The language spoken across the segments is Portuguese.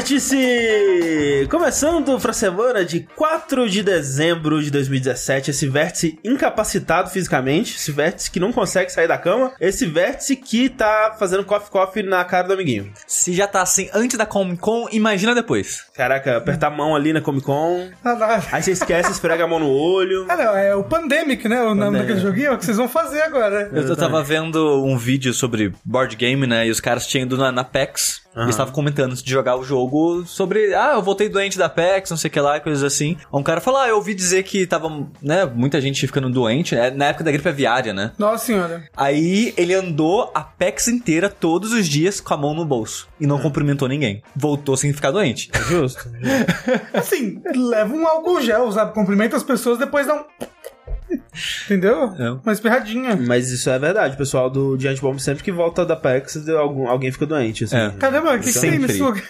Vértice! Começando pra semana de 4 de dezembro de 2017, esse vértice incapacitado fisicamente, esse vértice que não consegue sair da cama, esse vértice que tá fazendo coffee-coffee na cara do amiguinho. Se já tá assim antes da Comic Con, imagina depois. Caraca, apertar a mão ali na Comic Con, Ah, não. aí você esquece, esfrega a mão no olho. Ah, não, é o Pandemic, né? O nome daquele joguinho é o que vocês vão fazer agora. Eu, eu tava vendo um vídeo sobre board game, né? E os caras tinham ido na, na PEX. E eles estavam comentando antes de jogar o jogo sobre, ah, eu voltei doente da PEX, não sei o que lá, e coisas assim. Um cara falou, ah, eu ouvi dizer que tava, né, muita gente ficando doente, né, na época da gripe aviária, né? Nossa senhora. Aí ele andou a PEX inteira todos os dias com a mão no bolso. E não cumprimentou ninguém. Voltou sem ficar doente. Justo. Assim, leva um álcool gel, sabe? Cumprimenta as pessoas, depois dá um. Entendeu? É. Uma espirradinha. Mas isso é verdade, o pessoal do Giant Bomb sempre que volta da PEX, algum, alguém fica doente, assim. É. Caramba, o que, que tem nesse lugar?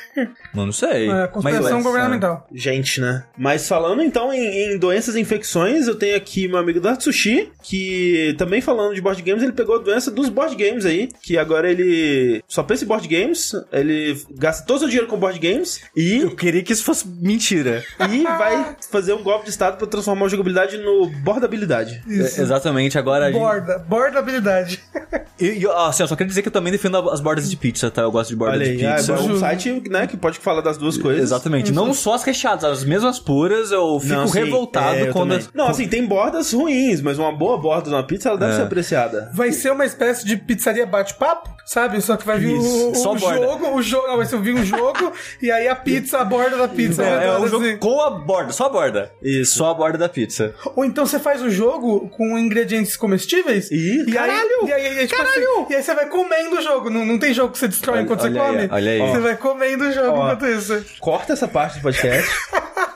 Mano, não sei. É, conspiração Mas- governamental. Gente, né? Mas falando então em, em doenças e infecções, eu tenho aqui meu amigo da Sushi, que também falando de board games, ele pegou a doença dos board games aí, que agora ele só pensa em board games, ele gasta todo o seu dinheiro com board games e, Eu queria que isso fosse mentira. e vai fazer um golpe de estado pra transformar a jogabilidade no bordabilidade. Isso. É, Exatamente, agora a gente... Borda, borda habilidade. E, e, assim, eu só queria dizer que eu também defendo as bordas de pizza, tá? Eu gosto de borda Olha de aí, ah, pizza. é um site né, que pode falar das duas coisas. Exatamente. Não só as recheadas, as mesmas puras, eu fico Não, revoltado é, eu quando. também. Não, assim, tem bordas ruins, mas uma boa borda numa pizza ela deve É. ser apreciada. Vai ser uma espécie de pizzaria bate-papo, sabe? Só que vai vir o, o Só borda. jogo, o jogo, não, vai ser vir um jogo e aí a pizza, a borda da pizza. É, é redonda, um jogo assim. com a borda, só a borda. Isso. Só a borda da pizza. Ou então você faz o jogo com ingredientes comestíveis. Ih, e caralho! Aí, e aí, e aí, tipo assim, e aí você vai comendo o jogo. Não, não tem jogo que você destrói Olha- enquanto você olha aí, come. olha aí. Você Ó. vai comendo o jogo Ó. enquanto isso. Corta essa parte do podcast,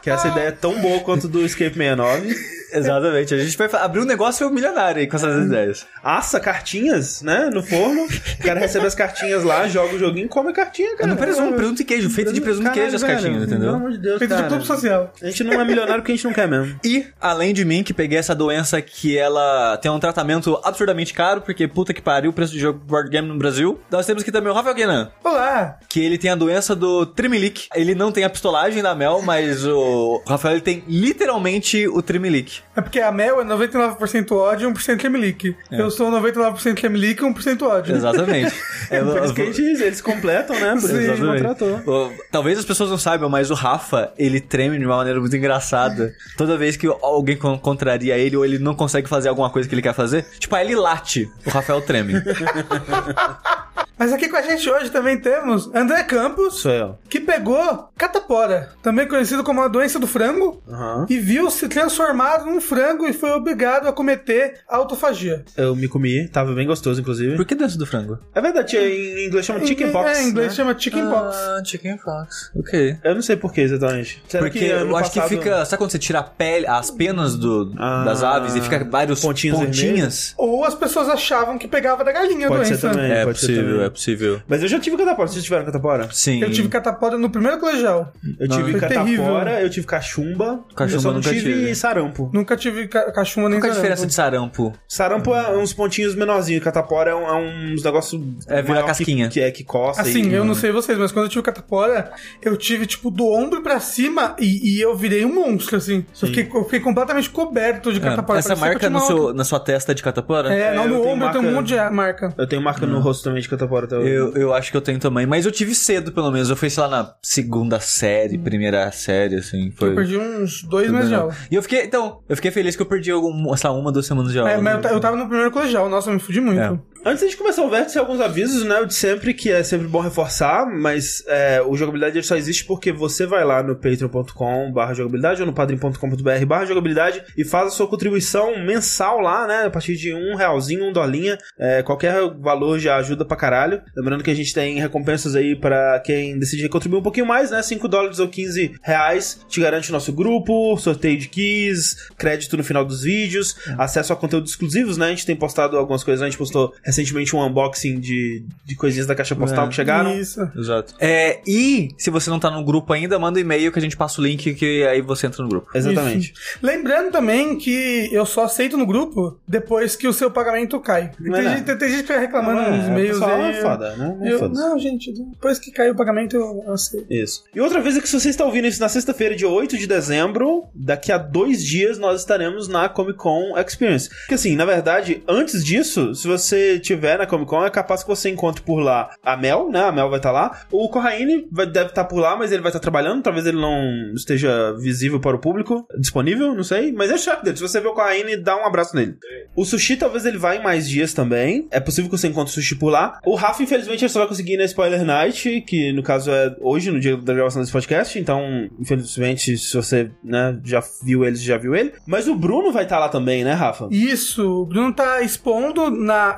que essa ideia é tão boa quanto do Escape 69. Exatamente. A gente vai abrir um negócio milionário aí com essas ideias. Assa cartinhas, né, no forno. O cara recebe as cartinhas lá, joga o joguinho e come a cartinha, cara. No presunto, presunto e queijo, feito de presunto e queijo as velho, cartinhas, Pelo entendeu? amor de Deus, Feito de cara. clube social. A gente não é milionário porque a gente não quer mesmo. E, além de mim, que peguei essa doença que ela tem um tratamento absurdamente caro, porque puta que pariu o preço de jogo board game no Brasil, nós temos aqui também o Rafael Guinan. Olá! que ele tem a doença do Trimilic. Ele não tem a pistolagem da Mel, mas o Rafael ele tem literalmente o Trimilic. É porque a Mel é 99% ódio e 1% Tremelique. Eu sou 99% Tremelique e 1% ódio. Exatamente. É, Por isso que a gente, eles completam, né? Por isso que a gente contratou. Talvez as pessoas não saibam, mas o Rafa, ele treme de uma maneira muito engraçada. Toda vez que alguém con- contraria ele ou ele não consegue fazer alguma coisa que ele quer fazer, tipo, aí ele late. O Rafael treme. Mas aqui com a gente hoje também temos André Campos, Sou eu. que pegou catapora, também conhecido como a doença do frango, Aham. e viu se transformado num frango e foi obrigado a cometer autofagia. Eu me comi, tava bem gostoso, inclusive. Por que doença do frango? É verdade, em inglês chama chicken pox. É, em inglês né? chama chicken pox. Ah, chicken pox. Ok. Eu não sei por que exatamente. Será Porque que eu acho passado- que fica. Sabe quando você tira a pele, as penas do, Ah, das aves e fica vários pontinhos pontinhas? Ou as pessoas achavam que pegava da galinha a Pode doença. ser também. É pode ser possível, também. É possível. Mas eu já tive catapora. Vocês tiveram catapora? Sim. Eu tive catapora no primeiro colegial. Eu tive Foi catapora, terrível. eu tive cachumba. Cachumba eu só não nunca tive, tive. sarampo. Nunca tive ca cachumba nem Qual é a diferença de sarampo? Sarampo é uns pontinhos menorzinhos. Catapora é, um- é uns negócios. É, vira casquinha. Que, que é que coça. Assim, e... eu não sei vocês, mas quando eu tive catapora, eu tive, tipo, do ombro pra cima e, e eu virei um monstro, assim. Eu fiquei, eu fiquei completamente coberto de catapora. É, Essa marca no seu, na sua testa de catapora? É, É, não, eu no ombro eu tenho um monte de marca. Eu tenho marca no rosto também de catapora até hoje. Eu, eu acho que eu tenho também, mas eu tive cedo, pelo menos. Eu fui, sei lá, na segunda série, primeira série, assim. Foi. Eu perdi uns dois meses de aula. E eu fiquei, então, eu fiquei feliz que eu perdi algum, sei lá, uma, duas semanas de aula. É, mas eu, ta- eu tava no primeiro colegial, nossa, eu me fudi muito. É. Antes de começar o vértice, alguns avisos, né? O de sempre, que é sempre bom reforçar, mas é, o jogabilidade só existe porque você vai lá no patreon.com barra jogabilidade ou no padrim.com.br barra jogabilidade e faz a sua contribuição mensal lá, né? A partir de um realzinho, um dolinha. É, qualquer valor já ajuda pra caralho. Lembrando que a gente tem recompensas aí pra quem decidir contribuir um pouquinho mais, né? 5 dólares ou 15 reais te garante o nosso grupo, sorteio de keys, crédito no final dos vídeos, acesso a conteúdos exclusivos, né? A gente tem postado algumas coisas, a gente postou recentemente um unboxing de, de coisinhas da caixa postal É. que chegaram. Isso. Exato. É, e se você não tá no grupo ainda, manda um e-mail que a gente passa o link que aí você entra no grupo. Exatamente. Isso. Lembrando também que eu só aceito no grupo depois que o seu pagamento cai. Tem, Mas não. gente, tem gente que fica reclamando Não, nos é, e-mails pessoal, aí. é foda, né? É Eu- foda. não, gente, depois que caiu o pagamento eu aceito. Isso. E outra vez é que se você está ouvindo isso na sexta-feira, dia 8 de dezembro, daqui a dois dias nós estaremos na Comic Con Experience. Porque assim, na verdade, antes disso, se você tiver na Comic Con, é capaz que você encontre por lá a Mel, né? A Mel vai estar lá. O Corraine vai, deve estar por lá, mas ele vai estar trabalhando. Talvez ele não esteja visível para o público, disponível, não sei. Mas é chato dele. Se você vê o Corraine, dá um abraço nele. O Sushi, talvez ele vá em mais dias também. É possível que você encontre o Sushi por lá. O Rafa, infelizmente, ele só vai conseguir ir na Spoiler Night, que no caso é hoje, no dia da gravação desse podcast. Então, infelizmente, se você né, já viu ele, já viu ele. Mas o Bruno vai estar lá também, né, Rafa? Isso, o Bruno tá expondo na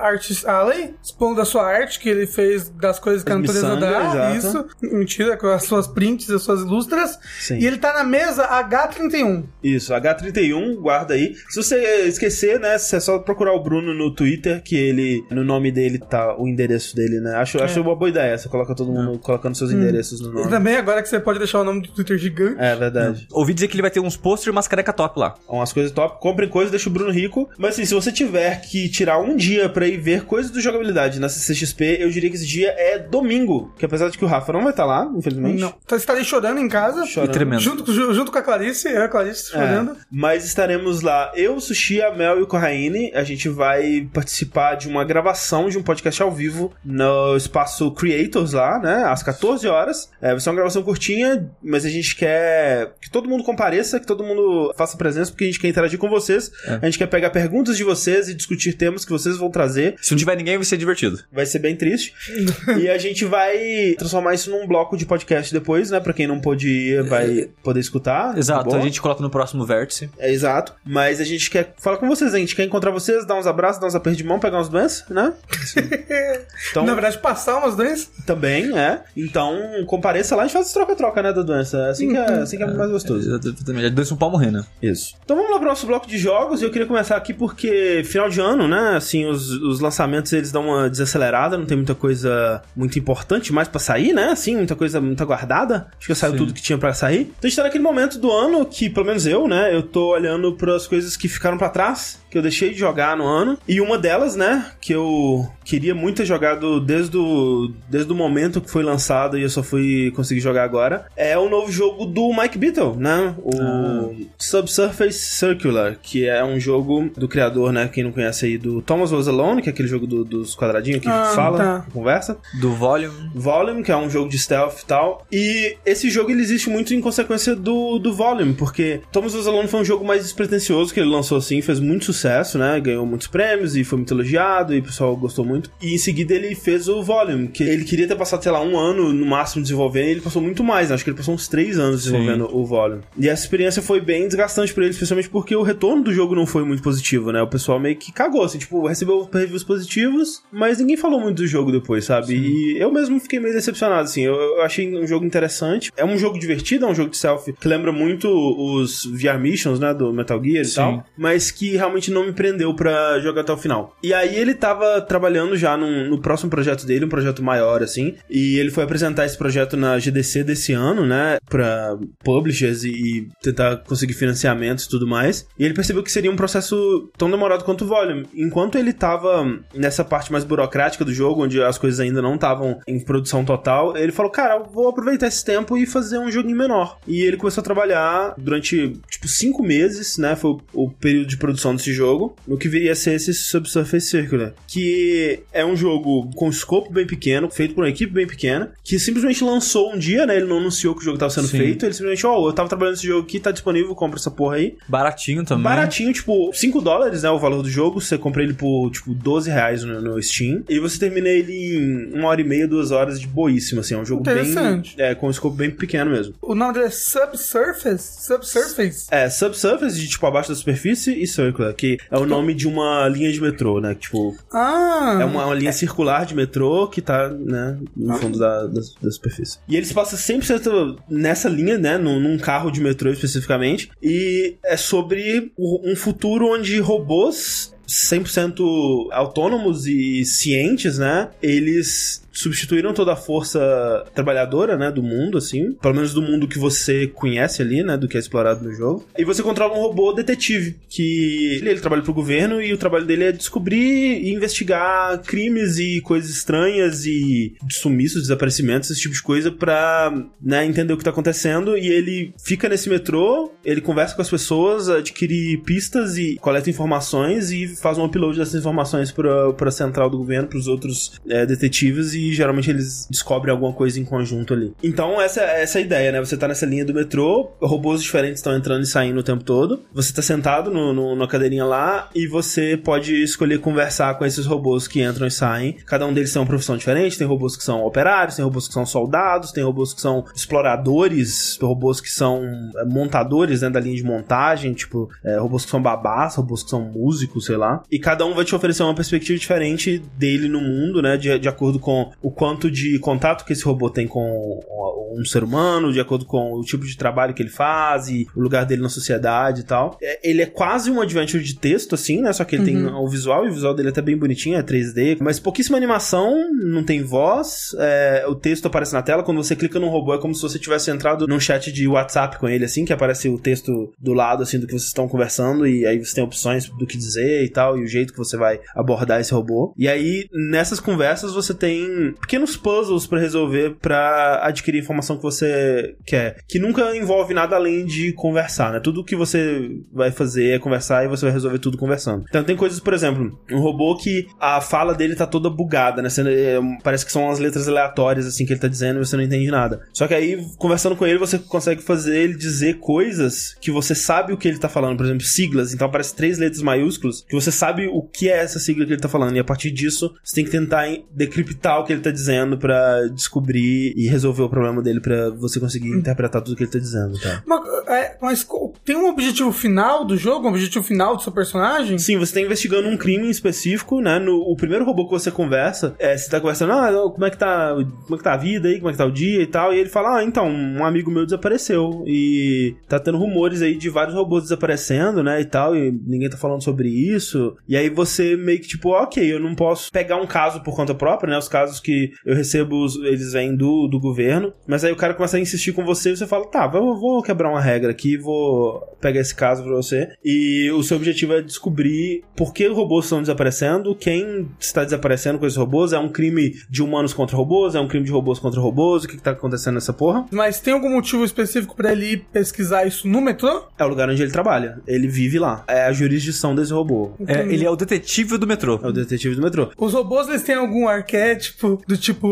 Artist Alley, expondo a sua arte que ele fez das coisas que a natureza dá. exato. Isso, mentira, com as suas prints, as suas ilustras. Sim. E ele tá na mesa H31. Isso, H31, guarda aí. Se você esquecer, né, é só procurar o Bruno no Twitter, que ele, no nome dele tá o endereço dele, né? Acho, acho uma boa ideia. Você coloca todo mundo colocando seus endereços no E nome. também agora que você pode deixar o nome do Twitter gigante. É verdade. Ouvi dizer que ele vai ter uns posters e umas careca top lá. Umas coisas top. Comprem coisas, deixa o Bruno rico. Mas assim, se você tiver que tirar um dia pra ir ver coisas do jogabilidade na CCXP, eu diria que esse dia é domingo. Que apesar de que o Rafa não vai estar lá, infelizmente. Não. Então, estarei chorando em casa. Chorando. E tremendo. Junto, ju- junto com a Clarice, eu e a Clarice É, chorando. mas estaremos lá, eu, o Sushi, a Mel e o Corraine. A gente vai participar de uma gravação de um podcast ao vivo no espaço Creators lá, né? Às 14 horas. É, vai ser uma gravação curtinha, mas a gente quer que todo mundo compareça, que todo mundo faça presença, porque a gente quer interagir com vocês. É. A gente quer pegar perguntas de vocês e discutir temas que vocês vão trazer. Se não tiver ninguém, vai ser divertido. Vai ser bem triste. e a gente vai transformar isso num bloco de podcast depois, né? Pra quem não pôde ir, vai poder escutar. de Exato, boa. a gente coloca no próximo vértice. É exato. Mas a gente quer falar com vocês, a gente quer encontrar vocês, dar uns abraços, dar uns apertos de mão, pegar uns doenças, né? Então, Na verdade, passar umas doenças. também, é. Então, compareça lá, a gente faz esse troca-troca, né, da doença. É assim que é, assim que é mais gostoso. Exatamente. Dois um pau morrer, né? Isso. Então vamos lá pro nosso bloco de jogos. E eu queria começar aqui porque final de ano, né? Assim, os, os lançamentos eles dão uma desacelerada, não tem muita coisa muito importante mais pra sair, né? Assim, muita coisa muito aguardada. Acho que saiu Sim. tudo que tinha pra sair. Então a gente tá naquele momento do ano que, pelo menos eu, né? Eu tô olhando pras coisas que ficaram pra trás, que eu deixei de jogar no ano. E uma delas, né? Que eu queria muito ter jogado desde o, desde o momento que foi lançado e eu só fui conseguir jogar agora, é o novo jogo do Mike Beatle, né? O Subsurface Circular, que é um jogo do criador, né? Quem não conhece aí, do Thomas Was Alone, que é aquele jogo do- dos quadradinhos que Ah, fala, tá. que conversa. Do volume. Volume, que é um jogo de stealth e tal. E esse jogo ele existe muito em consequência do, do Volume, porque Thomas Was Alone foi um jogo mais despretensioso que ele lançou assim, fez muito sucesso, né? Ganhou muitos prêmios e foi muito elogiado e o pessoal gostou muito. E em seguida ele fez o Volume, que ele queria ter passado, sei lá, um ano no máximo desenvolvendo e ele passou muito mais, né? acho que ele passou uns três anos Sim. desenvolvendo o Volume. E essa experiência foi bem desgastante pra ele, especialmente porque o retorno do jogo não foi muito positivo, né? O pessoal meio que cagou, assim, tipo, recebeu reviews positivos, mas ninguém falou muito do jogo depois, sabe? E eu mesmo fiquei meio decepcionado, assim. Eu, eu achei um jogo interessante. É um jogo divertido, é um jogo de selfie que lembra muito os VR Missions, né? Do Metal Gear e Sim. tal. Mas que realmente não me prendeu pra jogar até o final. E aí ele tava trabalhando já num- no próximo projeto dele, um projeto maior, assim. E ele foi apresentar esse projeto na GDC desse ano, né? Pra publishers e, e tentar conseguir financiamentos e tudo mais. E ele percebeu que seria um processo tão demorado quanto o Volume. Enquanto ele tava nessa parte mais burocrática do jogo, onde as coisas ainda não estavam em produção total, ele falou: Cara, eu vou aproveitar esse tempo e fazer um joguinho menor. E ele começou a trabalhar durante, tipo, cinco meses, né? Foi o, período de produção desse jogo, no que viria a ser esse Subsurface Circular. Que é um jogo com escopo bem pequeno, feito por uma equipe bem pequena, que simplesmente lançou um dia, né? Ele não anunciou que o jogo tava sendo Sim. feito, ele simplesmente, ó, eu tava trabalhando nesse jogo aqui, tá disponível, compra essa porra aí. Baratinho também. Baratinho, tipo, 5 dólares, né? O valor do jogo. Você compra ele por, tipo, 12 reais no, no Steam. E você termina ele em uma hora e meia, duas horas de boíssimo, assim. É um jogo bem. É, com um escopo bem pequeno mesmo. O nome dele é Subsurface? Subsurface? É, Subsurface, de tipo abaixo da superfície, e Circular, que é o nome de uma linha de metrô, né? Tipo, Ah! é uma, uma linha circular de metrô que tá, né, no fundo da, da, da superfície. E ele se passa 100% nessa linha, né, num, num carro de metrô especificamente, e é sobre um futuro onde robôs 100% autônomos e cientes, né? Eles substituíram toda a força trabalhadora, né, do mundo, assim, pelo menos do mundo que você conhece ali, né, do que é explorado no jogo. E você controla um robô detetive, que ele, ele trabalha pro governo e o trabalho dele é descobrir e investigar crimes e coisas estranhas e sumiços, desaparecimentos, esse tipo de coisa pra, né, entender o que tá acontecendo e ele fica nesse metrô, ele conversa com as pessoas, adquire pistas e coleta informações e faz um upload dessas informações pra, pra central do governo, pros outros é, detetives e geralmente eles descobrem alguma coisa em conjunto ali. Então, essa, essa é a ideia, né? Você tá nessa linha do metrô, robôs diferentes estão entrando e saindo o tempo todo. Você tá sentado no, no, na cadeirinha lá e você pode escolher conversar com esses robôs que entram e saem. Cada um deles tem uma profissão diferente. Tem robôs que são operários, tem robôs que são soldados, tem robôs que são exploradores, robôs que são é, montadores né, da linha de montagem, tipo, é, robôs que são babás, robôs que são músicos, sei lá. E cada um vai te oferecer uma perspectiva diferente dele no mundo, né? De, de acordo com o quanto de contato que esse robô tem com um ser humano, de acordo com o tipo de trabalho que ele faz e o lugar dele na sociedade e tal. É, ele é quase um adventure de texto, assim, né? Só que ele uhum. tem o visual e o visual dele é até bem bonitinho, é 3D, mas pouquíssima animação, não tem voz, é, o texto aparece na tela. Quando você clica no robô, é como se você tivesse entrado num chat de WhatsApp com ele, assim, que aparece o texto do lado, assim, do que vocês estão conversando, e aí você tem opções do que dizer e tal, e o jeito que você vai abordar esse robô. E aí, nessas conversas, você tem pequenos puzzles para resolver para adquirir a informação que você quer, que nunca envolve nada além de conversar, né? Tudo que você vai fazer é conversar e você vai resolver tudo conversando. Então tem coisas, por exemplo, um robô que a fala dele tá toda bugada, né? É, parece que são umas letras aleatórias assim que ele tá dizendo e você não entende nada. Só que aí conversando com ele você consegue fazer ele dizer coisas que você sabe o que ele tá falando, por exemplo, siglas. Então aparece três letras maiúsculas que você sabe o que é essa sigla que ele tá falando e a partir disso você tem que tentar decriptar que ele tá dizendo para descobrir e resolver o problema dele para você conseguir interpretar tudo que ele tá dizendo, tá? Mas, é, mas, tem um objetivo final do jogo? Um objetivo final do seu personagem? Sim, você tá investigando um crime específico, né? No o primeiro robô que você conversa, é, você tá conversando, ah, como é que tá, como é que tá a vida aí, como é que tá o dia e tal, e ele fala, ah, então, um amigo meu desapareceu e tá tendo rumores aí de vários robôs desaparecendo, né, e tal, e ninguém tá falando sobre isso, e aí você meio que tipo, ok, eu não posso pegar um caso por conta própria, né, os casos que eu recebo, eles vêm do, do governo, mas aí o cara começa a insistir com você e você fala, tá, eu vou quebrar uma regra aqui, vou pegar esse caso pra você. E o seu objetivo é descobrir por que os robôs estão desaparecendo, quem está desaparecendo com esses robôs, é um crime de humanos contra robôs, é um crime de robôs contra robôs, o que, que tá acontecendo nessa porra. Mas tem algum motivo específico para ele ir pesquisar isso no metrô? É o lugar onde ele trabalha. Ele vive lá. É a jurisdição desse robô. É, ele é o detetive do metrô. É o detetive do metrô. Os robôs, eles têm algum arquétipo do tipo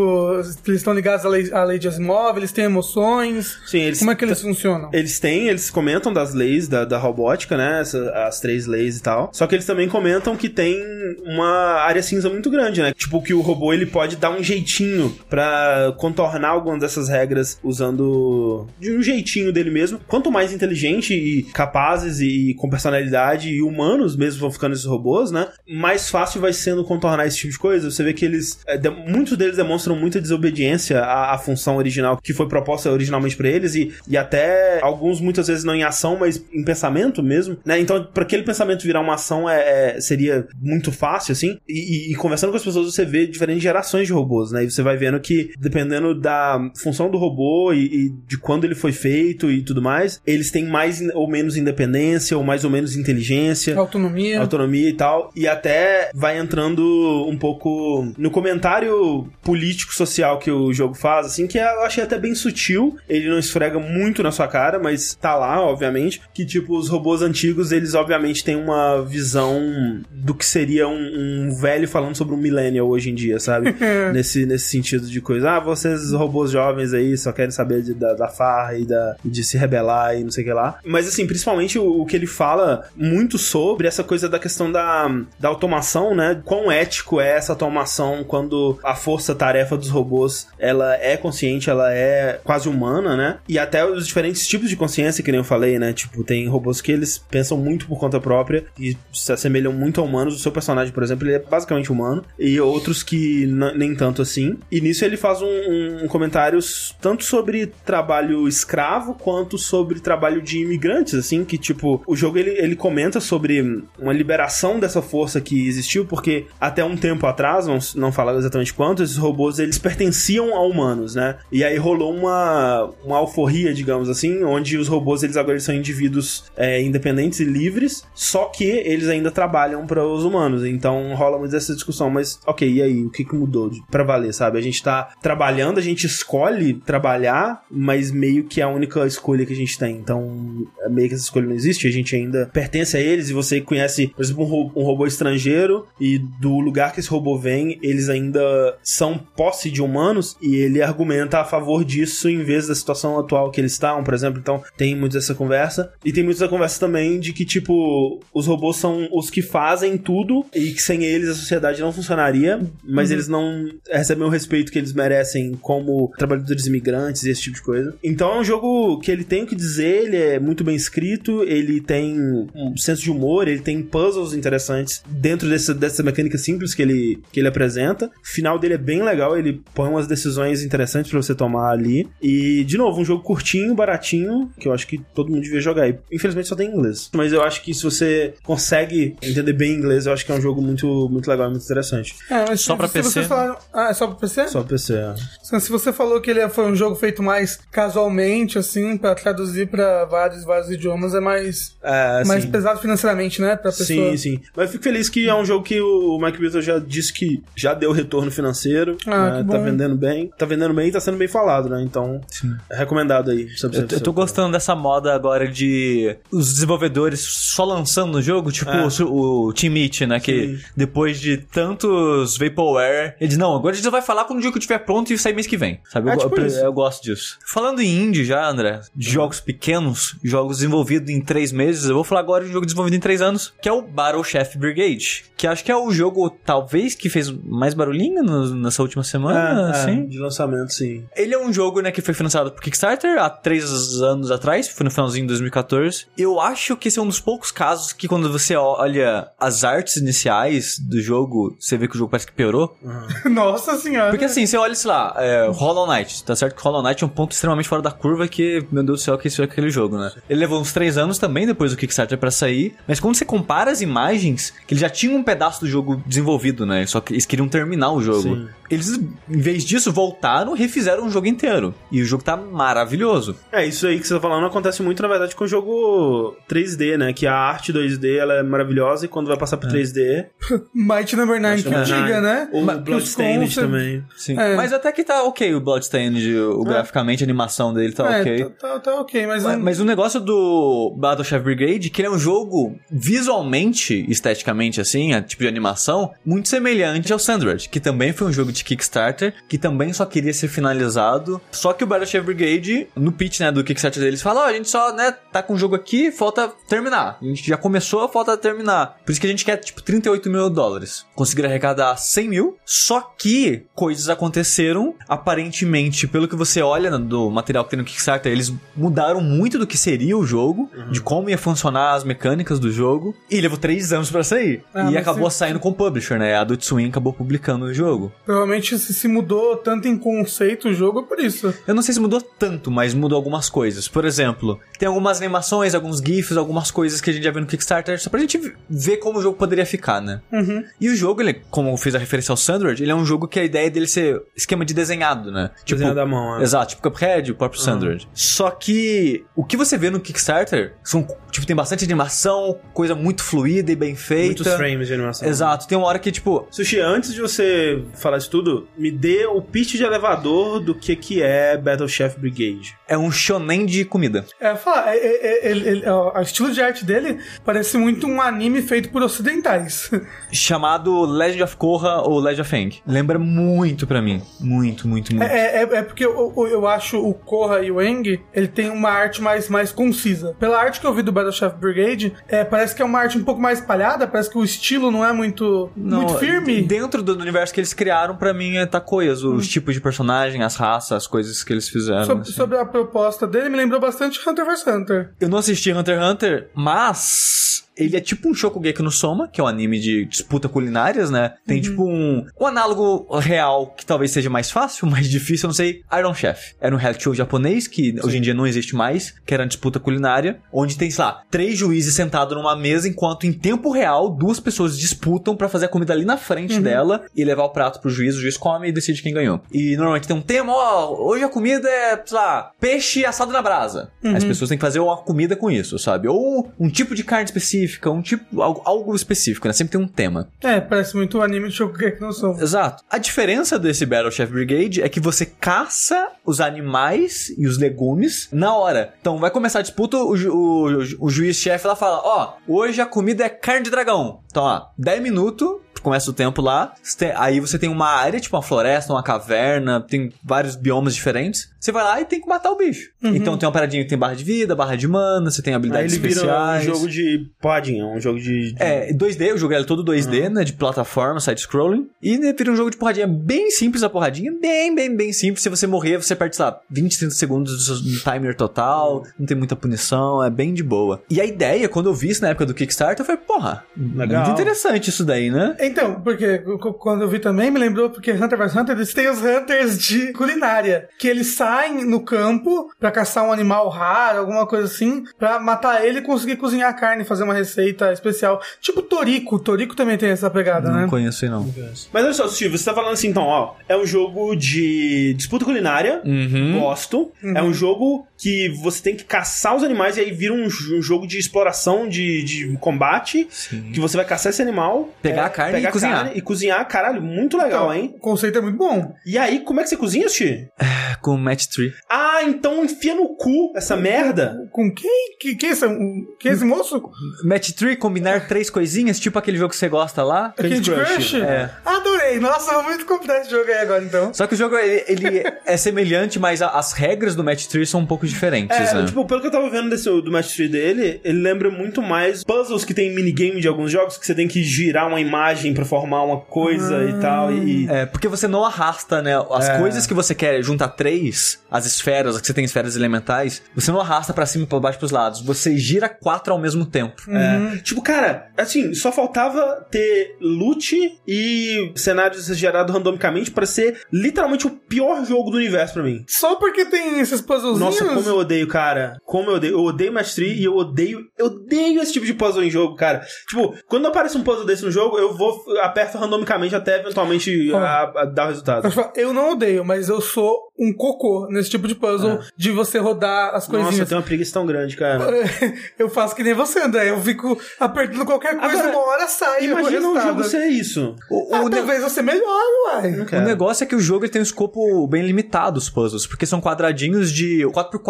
eles estão ligados à lei, à lei de Asimov, eles têm emoções. Sim, eles. Como é que eles funcionam? Eles têm, eles comentam das leis da, da robótica, né? Essa, as três leis e tal. Só que eles também comentam que tem uma área cinza muito grande, né? Tipo, que o robô ele pode dar um jeitinho para contornar algumas dessas regras usando de um jeitinho dele mesmo. Quanto mais inteligente e capazes e com personalidade e humanos mesmo vão ficando esses robôs, né? Mais fácil vai sendo contornar esse tipo de coisa. Você vê que eles. É, muitos deles demonstram muita desobediência à, à função original que foi proposta originalmente para eles e, e até alguns muitas vezes não em ação, mas em pensamento mesmo, né? Então, para aquele pensamento virar uma ação é, é seria muito fácil, assim. E, e, e, conversando com as pessoas, você vê diferentes gerações de robôs, né? E você vai vendo que, dependendo da função do robô e, e de quando ele foi feito e tudo mais, eles têm mais ou menos independência, ou mais ou menos inteligência, autonomia, autonomia e tal. E até vai entrando um pouco no comentário político social que o jogo faz, assim, que eu achei até bem sutil. Ele não esfrega muito na sua cara, mas tá lá, obviamente. Que, tipo, os robôs antigos, eles obviamente têm uma visão do que seria um, um velho falando sobre um millennial hoje em dia, sabe? nesse, nesse sentido de coisa. Ah, vocês robôs jovens aí só querem saber de, da, da farra e da, de se rebelar e não sei o que lá. Mas, assim, principalmente o, o que ele fala muito sobre essa coisa da questão da, da automação, né? Quão ético é essa automação quando a força-tarefa dos robôs ela é consciente, ela é quase humana, né? E até os diferentes tipos de consciência, que nem eu falei, né? Tipo, tem robôs que eles pensam muito por conta própria e se assemelham muito a humanos. O seu personagem, por exemplo, ele é basicamente humano. E outros que nem tanto assim. E nisso ele faz um, um comentário tanto sobre trabalho escravo quanto sobre trabalho de imigrantes, assim, que tipo, o jogo ele, ele comenta sobre uma liberação dessa força que existiu, porque até um tempo atrás, não, não falo exatamente esses robôs eles pertenciam a humanos, né? E aí rolou uma, uma alforria, digamos assim, onde os robôs eles agora são indivíduos é, independentes e livres, só que eles ainda trabalham para os humanos. Então rola muito essa discussão, mas ok, e aí? O que, que mudou para valer, sabe? A gente tá trabalhando, a gente escolhe trabalhar, mas meio que é a única escolha que a gente tem. Então, é meio que essa escolha não existe, a gente ainda pertence a eles e você conhece, por exemplo, um robô estrangeiro e do lugar que esse robô vem, eles ainda são posse de humanos e ele argumenta a favor disso em vez da situação atual que eles estão, por exemplo. Então, tem muito essa conversa. E tem muita conversa também de que, tipo, os robôs são os que fazem tudo e que sem eles a sociedade não funcionaria, mas uhum. eles não recebem o respeito que eles merecem como trabalhadores imigrantes e esse tipo de coisa. Então é um jogo que ele tem o que dizer, ele é muito bem escrito, ele tem um senso de humor, ele tem puzzles interessantes dentro dessa, dessa mecânica simples que ele, que ele apresenta. O final dele é bem legal, ele põe umas decisões interessantes para você tomar ali. E, de novo, um jogo curtinho, baratinho, que eu acho que todo mundo devia jogar. E, infelizmente só tem inglês. Mas eu acho que se você consegue entender bem inglês, eu acho que é um jogo muito, muito legal e muito interessante. É, mas só pra PC? Falaram... Ah, é só pra PC? Só pra PC, é. Se você falou que ele foi um jogo feito mais casualmente, assim, pra traduzir pra vários, vários idiomas, é mais, é, mais pesado financeiramente, né? Pra pessoa. Sim, sim. Mas eu fico feliz que é um jogo que o Mike Beatle já disse que já deu retorno financeiro. Ah, né? Tá vendendo bem. Tá vendendo bem e tá sendo bem falado, né? Então, sim. é recomendado aí. Eu, eu tô gostando dessa moda agora de os desenvolvedores só lançando no jogo, tipo é. o, o Team Meet, né? Que sim. depois de tantos Vaporware, eles não, agora a gente vai falar quando o jogo estiver pronto e sair mês que vem. Sabe? É, eu, tipo eu, eu, gosto disso. Falando em indie já, André, de jogos pequenos, jogos desenvolvidos em três meses, eu vou falar agora de um jogo desenvolvido em três anos, que é o Battle Chef Brigade. Que acho que é o jogo, talvez, que fez mais barulhinho no, nessa última semana, é, assim. É, de lançamento, sim. Ele é um jogo, né, que foi financiado por Kickstarter há três anos atrás, foi no finalzinho de 2014. Eu acho que esse é um dos poucos casos que quando você olha as artes iniciais do jogo, você vê que o jogo parece que piorou. Uhum. Nossa senhora. Porque assim, você olha, sei lá, é, Hollow Knight, tá certo que Hollow Knight é um ponto extremamente fora da curva que, meu Deus do céu, que isso é aquele jogo, né? Ele levou uns três anos também depois do Kickstarter para sair, mas quando você compara as imagens, que ele já tinha um pedaço do jogo desenvolvido, né? Só que eles queriam terminar o jogo. Sim. mm. Eles, em vez disso, voltaram e refizeram o jogo inteiro. E o jogo tá maravilhoso. É, isso aí que você tá falando acontece muito, na verdade, com o jogo 3D, né? Que a arte 2D ela é maravilhosa e quando vai passar pro é. 3D. Might Number 9 que diga, né? O Bloodstained também. Sim. É. Mas até que tá ok o Bloodstained, o, é. graficamente, a animação dele tá é, ok. Tá, tá, tá ok, mas. Mas, mas o negócio do Battle Chef Brigade, que ele é um jogo visualmente, esteticamente, assim, a tipo de animação, muito semelhante ao Sandwich, que também foi um jogo de Kickstarter, que também só queria ser finalizado. Só que o Battle Chef Brigade, no pitch, né, do Kickstarter deles, fala: Ó, oh, a gente só, né, tá com o jogo aqui, falta terminar. A gente já começou, falta terminar. Por isso que a gente quer, tipo, 38 mil dólares. Conseguir arrecadar 100 mil, só que coisas aconteceram, aparentemente, pelo que você olha do material que tem no Kickstarter, eles mudaram muito do que seria o jogo, uhum. de como ia funcionar as mecânicas do jogo, e levou 3 anos para sair. Ah, e acabou se... saindo com o publisher, né? A Adult Swim acabou publicando o jogo. Provavelmente se mudou tanto em conceito o jogo é por isso. Eu não sei se mudou tanto, mas mudou algumas coisas. Por exemplo, tem algumas animações, alguns GIFs, algumas coisas que a gente já viu no Kickstarter, só pra gente ver como o jogo poderia ficar, né? Uhum. E o jogo, ele, como fez a referência ao Sandwich, ele é um jogo que a ideia dele ser esquema de desenhado, né? Tipo, desenhado à mão, é. Exato, tipo Cuphead, o próprio uhum. Sandwich. Só que o que você vê no Kickstarter são, tipo, tem bastante animação, coisa muito fluida e bem feita. Muitos frames de animação. Exato, tem uma hora que, tipo... Sushi, antes de você falar de tudo, me dê o pitch de elevador do que que é Battle Chef Brigade. É um shonen de comida. É, fala, é, é, é, o estilo de arte dele parece muito um anime feito por ocidentais. Chamado Legend of Korra ou Legend of Fang. Lembra muito pra mim. Muito, muito, muito. É, é, é porque eu, eu, eu, acho o Korra e o Eng, ele tem uma arte mais, mais concisa. Pela arte que eu vi do Battle Chef Brigade, é, parece que é uma arte um pouco mais espalhada, parece que o estilo não é muito, não, muito firme. Dentro do universo que eles criaram, pra mim, é tá coeso. Hum. Os tipos de personagem, as raças, as coisas que eles fizeram. Sobre, assim. sobre a proposta dele, me lembrou bastante Hunter vs Hunter. Eu não assisti Hunter x Hunter, mas ele é tipo um Shokugeki no Soma, que é um anime de disputa culinárias, né? Tem tipo um, um análogo real que talvez seja mais fácil, mais difícil, eu não sei. Iron Chef. Era um reality show japonês, que hoje em dia não existe mais, que era uma disputa culinária, onde tem, sei lá, três juízes sentados numa mesa, enquanto em tempo real, duas pessoas disputam pra fazer a comida ali na frente dela e levar o prato pro juiz, o juiz come e decide quem ganhou. E normalmente tem um tema, ó, hoje a comida é, sei lá, peixe assado na brasa. As pessoas têm que fazer uma comida com isso, sabe? Ou um tipo de carne específica, um tipo, algo, algo específico, né? Sempre tem um tema. É, parece muito o anime de Shokugeki no Soma. Exato. A diferença desse Battle Chef Brigade é que você caça os animais e os legumes na hora. Então vai começar a disputa, o, ju- o, o juiz-chefe lá fala: Ó, hoje a comida é carne de dragão. Então, ó, 10 minutos. Começa o tempo lá, aí você tem uma área, tipo uma floresta, uma caverna, tem vários biomas diferentes. Você vai lá e tem que matar o bicho. Então tem uma paradinha que tem barra de vida, barra de mana, você tem Aí habilidades ele vira um especiais. jogo de porradinha, um jogo de... de- É, 2D, o jogo é todo 2D, né? De plataforma, side-scrolling. E né, vira um jogo de porradinha bem simples a porradinha, bem, bem, bem simples. Se você morrer, você perde, sei lá, 20, 30 segundos do seu timer total, não tem muita punição, é bem de boa. E a ideia, quando eu vi isso na época do Kickstarter, eu falei, porra, Legal. muito interessante isso daí, né? Então, porque quando eu vi também, me lembrou porque Hunter vs Hunter, eles têm os Hunters de culinária, que eles saem no campo pra caçar um animal raro, alguma coisa assim, pra matar ele e conseguir cozinhar a carne, fazer uma receita especial. Tipo Torico, Torico também tem essa pegada, Não né? conheço aí, não. Mas olha só, Steve, você tá falando assim, então, ó, é um jogo de disputa culinária, Uhum. gosto. É um jogo que você tem que caçar os animais e aí vira um, um jogo de exploração, de, de combate, Sim. que você vai caçar esse animal, Pegar é, a carne pegar e cozinhar. carne e cozinhar, caralho, muito legal, Então, hein? O conceito é muito bom. E aí, como é que você cozinha, Steve? Com o Match Tree. Ah, então enfia no cu essa merda. Com quem? Que, que, é esse, um- que é esse moço? Match Tree, combinar três coisinhas, tipo aquele jogo que você gosta lá. Candy Candy Crush. Crush? É. Adorei. Nossa, vou muito comprar esse jogo aí agora, então. Só que o jogo, ele, ele é semelhante, mas a- as regras do Match Tree são um pouco diferentes, É, né? tipo, pelo que eu tava vendo desse, do Match 3 dele, ele lembra muito mais puzzles que tem minigame de alguns jogos, que você tem que girar uma imagem pra formar uma coisa e tal. E, É, porque você não arrasta, né? As É. coisas que você quer juntar três, as esferas, que você tem esferas elementais, você não arrasta pra cima, pra baixo, pros lados. Você gira quatro ao mesmo tempo. É. Tipo, cara, assim, só faltava ter loot e cenários gerados randomicamente pra ser literalmente o pior jogo do universo pra mim. Só porque tem esses puzzlezinhos. Nossa, como eu odeio, cara. Como eu odeio. Eu odeio 3 e eu odeio. Eu odeio esse tipo de puzzle em jogo, cara. Tipo, quando aparece um puzzle desse no jogo, eu vou aperto randomicamente até eventualmente a- a dar o resultado. Eu não odeio, mas eu sou um cocô nesse tipo de puzzle de você rodar as Nossa, eu coisinhas. tenho uma preguiça tão grande, cara. eu faço que nem você, André. Eu fico apertando qualquer coisa, Agora, uma hora sai. Imagina o um jogo ser isso. O, Ah, o ne- talvez você melhore, uai. O negócio é que o jogo tem um escopo bem limitado, os puzzles, porque são quadradinhos de 4x4.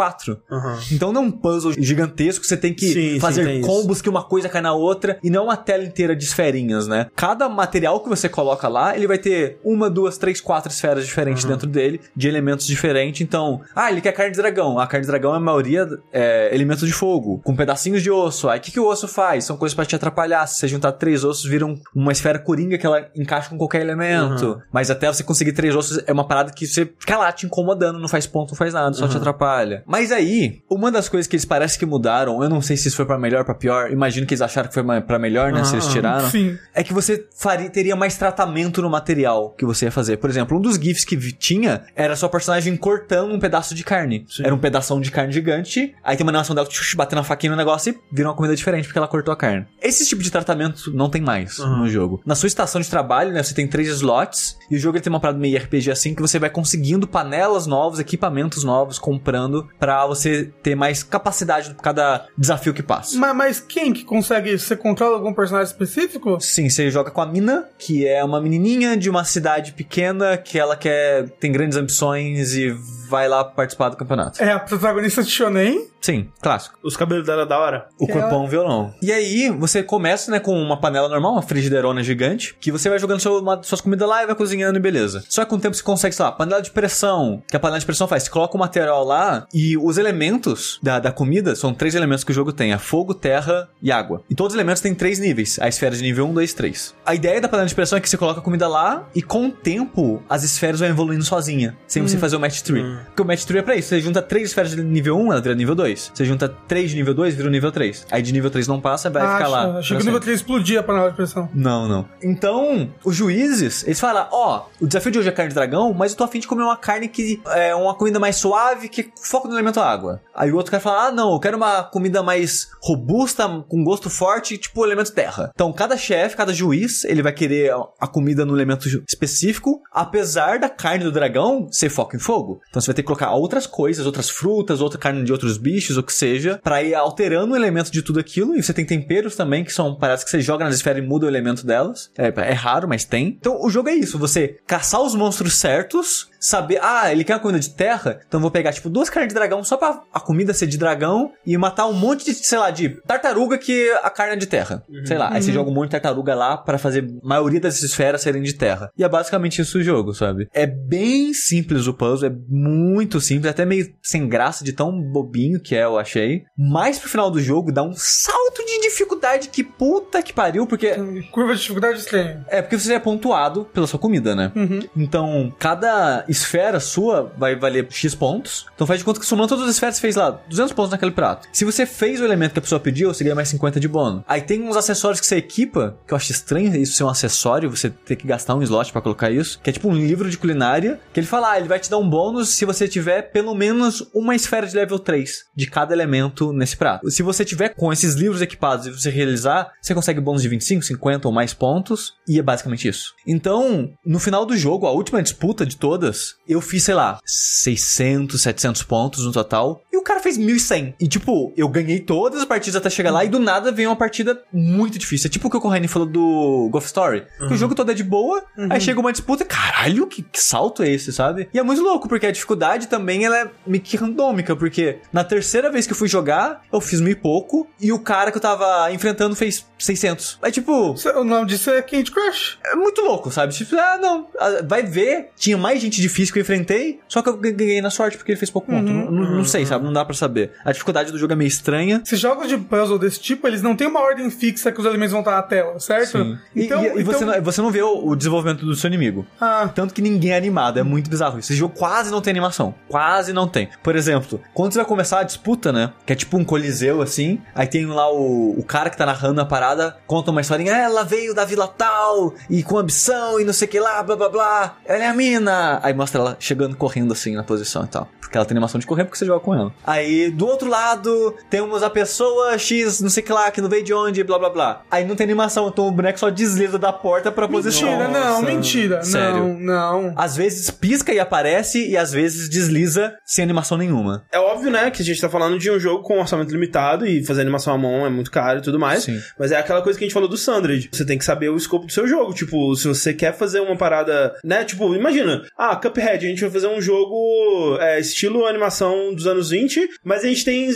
Aham. Então não é um puzzle gigantesco, você tem que Sim, sim, fazer isso. combos que uma coisa cai na outra, e não é uma tela inteira de esferinhas, né? Cada material que você coloca lá, ele vai ter uma, duas, três, quatro esferas diferentes dentro dele, de elementos diferentes. Então, ah, ele quer carne de dragão. A carne de dragão, a maioria é elementos de fogo, com pedacinhos de osso. Aí o que, que o osso faz? São coisas pra te atrapalhar. Se você juntar três ossos, vira um- uma esfera coringa que ela encaixa com qualquer elemento. Mas até você conseguir três ossos, é uma parada que você fica lá te incomodando, não faz ponto, não faz nada, só te atrapalha. Mas aí, uma das coisas que eles parecem que mudaram, eu não sei se isso foi pra melhor ou pra pior, imagino que eles acharam que foi pra melhor, né, se eles Ah, tiraram. Sim. É que você faria, teria mais tratamento no material que você ia fazer. Por exemplo, um dos GIFs que tinha era sua personagem cortando um pedaço de carne. Era um pedação de carne gigante, aí tem uma animação dela batendo a faquinha no negócio e vira uma comida diferente porque ela cortou a carne. Esse tipo de tratamento não tem mais no jogo. Na sua estação de trabalho, né, você tem três slots e o jogo ele tem uma parada meio RPG assim que você vai conseguindo panelas novas, equipamentos novos, comprando pra você ter mais capacidade por cada desafio que passa. Mas, mas quem que consegue? Você controla algum personagem específico? Sim, você joga com a Mina, que é uma menininha de uma cidade pequena que ela quer tem grandes ambições e vai lá participar do campeonato. É a protagonista de Shonen. Sim, clássico. Os cabelos dela é da hora. O corpão é um violão. E aí, você começa, né, com uma panela normal, uma frigideirona gigante, que você vai jogando seu- uma- suas comidas lá e vai cozinhando e beleza. Só que com o tempo você consegue, sei lá, panela de pressão, que a panela de pressão faz. Você coloca o material lá e os elementos da, da comida são três elementos que o jogo tem: é fogo, terra e água. E todos os elementos têm três níveis: a esfera de nível 1, 2, 3. A ideia da panela de pressão é que você coloca a comida lá e com o tempo as esferas vão evoluindo sozinha, sem você fazer o match tree. Porque o match tree é pra isso: você junta três esferas de nível 1, ela vira nível 2. 2. Você junta 3 de nível 2, vira o nível 3. Aí de nível 3 não passa, vai Ah, ficar lá. achei- que pra o nível sempre. 3 explodia a panela de pressão. Não, não. Então, os juízes, eles falam, ó, o desafio de hoje é carne de dragão, mas eu tô afim de comer uma carne que é uma comida mais suave, que foca no elemento água. Aí o outro cara fala, ah, não, eu quero uma comida mais robusta, com gosto forte, tipo o elemento terra. Então, cada chefe, cada juiz, ele vai querer a comida no elemento específico, apesar da carne do dragão ser foco em fogo. Então, você vai ter que colocar outras coisas, outras frutas, outra carne de outros bichos, ou que seja, pra ir alterando o elemento de tudo aquilo. E você tem temperos também, que são paradas que você joga nas esferas e muda o elemento delas. É, é raro, mas tem. Então, o jogo é isso. Você caçar os monstros certos, saber, ah, ele quer uma comida de terra, então eu vou pegar, tipo, duas carnes de dragão só pra a comida ser de dragão e matar um monte de, sei lá, de tartaruga que a carne é de terra. Sei lá, aí você joga um monte de tartaruga lá pra fazer a maioria das esferas serem de terra. E é basicamente isso o jogo, sabe? É bem simples o puzzle, é muito simples, até meio sem graça de tão bobinho que é, eu achei. Mas pro final do jogo dá um salto de dificuldade que puta que pariu, porque Curva de dificuldade estranha. é porque você é pontuado pela sua comida, né? Então, cada esfera sua vai valer X pontos. Então faz de conta que somando todas as esferas, você fez lá 200 pontos naquele prato. Se você fez o elemento que a pessoa pediu, você ganha mais 50 de bônus. Aí tem uns acessórios que você equipa, que eu acho estranho isso ser um acessório, você ter que gastar um slot pra colocar isso, que é tipo um livro de culinária, que ele fala, ah, ele vai te dar um bônus se você tiver pelo menos uma esfera de level 3 de cada elemento nesse prato. Se você tiver com esses livros equipados e você realizar, você consegue bônus de 25, 50 ou mais pontos, e é basicamente isso. Então, no final do jogo, a última disputa de todas, eu fiz, sei lá, 600, 700 pontos no total, e o cara fez 1100. E tipo, eu ganhei todas as partidas até chegar lá, e do nada veio uma partida muito difícil. É tipo o que o Corrine falou do Golf Story, que o jogo todo é de boa, aí chega uma disputa, caralho, que, que salto é esse, sabe? E é muito louco, porque a dificuldade também ela é meio que randômica, porque na terceira vez que eu fui jogar, eu fiz mil e pouco, e o cara que eu tava enfrentando fez 600. É tipo, O nome disso é Candy Crush. é muito louco, sabe? Tipo, ah, não, ah, vai ver, tinha mais gente difícil que eu enfrentei, só que eu ganhei na sorte porque ele fez pouco ponto. Não, não- não sei, sabe? Não dá pra saber. A dificuldade do jogo é meio estranha. Esses jogos de puzzle desse tipo, eles não têm uma ordem fixa que os elementos vão estar na tela, certo? E- Então, e, e você, então- não, você não vê o, o desenvolvimento do seu inimigo. Ah, Tanto que ninguém é animado, é muito bizarro isso. Esse jogo quase não tem animação. Quase não tem. Por exemplo, quando você vai começar a disputa, né? Que é tipo um coliseu, assim. Aí tem lá o, o cara que tá narrando a parada, conta uma historinha. "Ah, Ela veio da vila tal, e com ambição, e não sei o que lá, blá blá blá. Ela é a mina. Aí mostra ela chegando correndo assim na posição e tal. Porque ela tem animação de correr porque você joga com ela. Aí do outro lado, temos a pessoa X, não sei que lá, que não veio de onde, blá blá blá. Aí não tem animação, então o boneco só desliza da porta pra posição. mentira, não, mentira. Sério. Não, não. Às vezes pisca e aparece, e às vezes desliza sem animação nenhuma. É óbvio, né, que a gente tá falando de um jogo com orçamento limitado e fazer animação à mão é muito caro e tudo mais. Sim. Mas é aquela coisa que a gente falou do Sandred. Você tem que saber o escopo do seu jogo. Tipo, se você quer fazer uma parada, né? Tipo, imagina, ah, Cuphead, a gente vai fazer um jogo é, estilo animação dos anos 20, mas a gente tem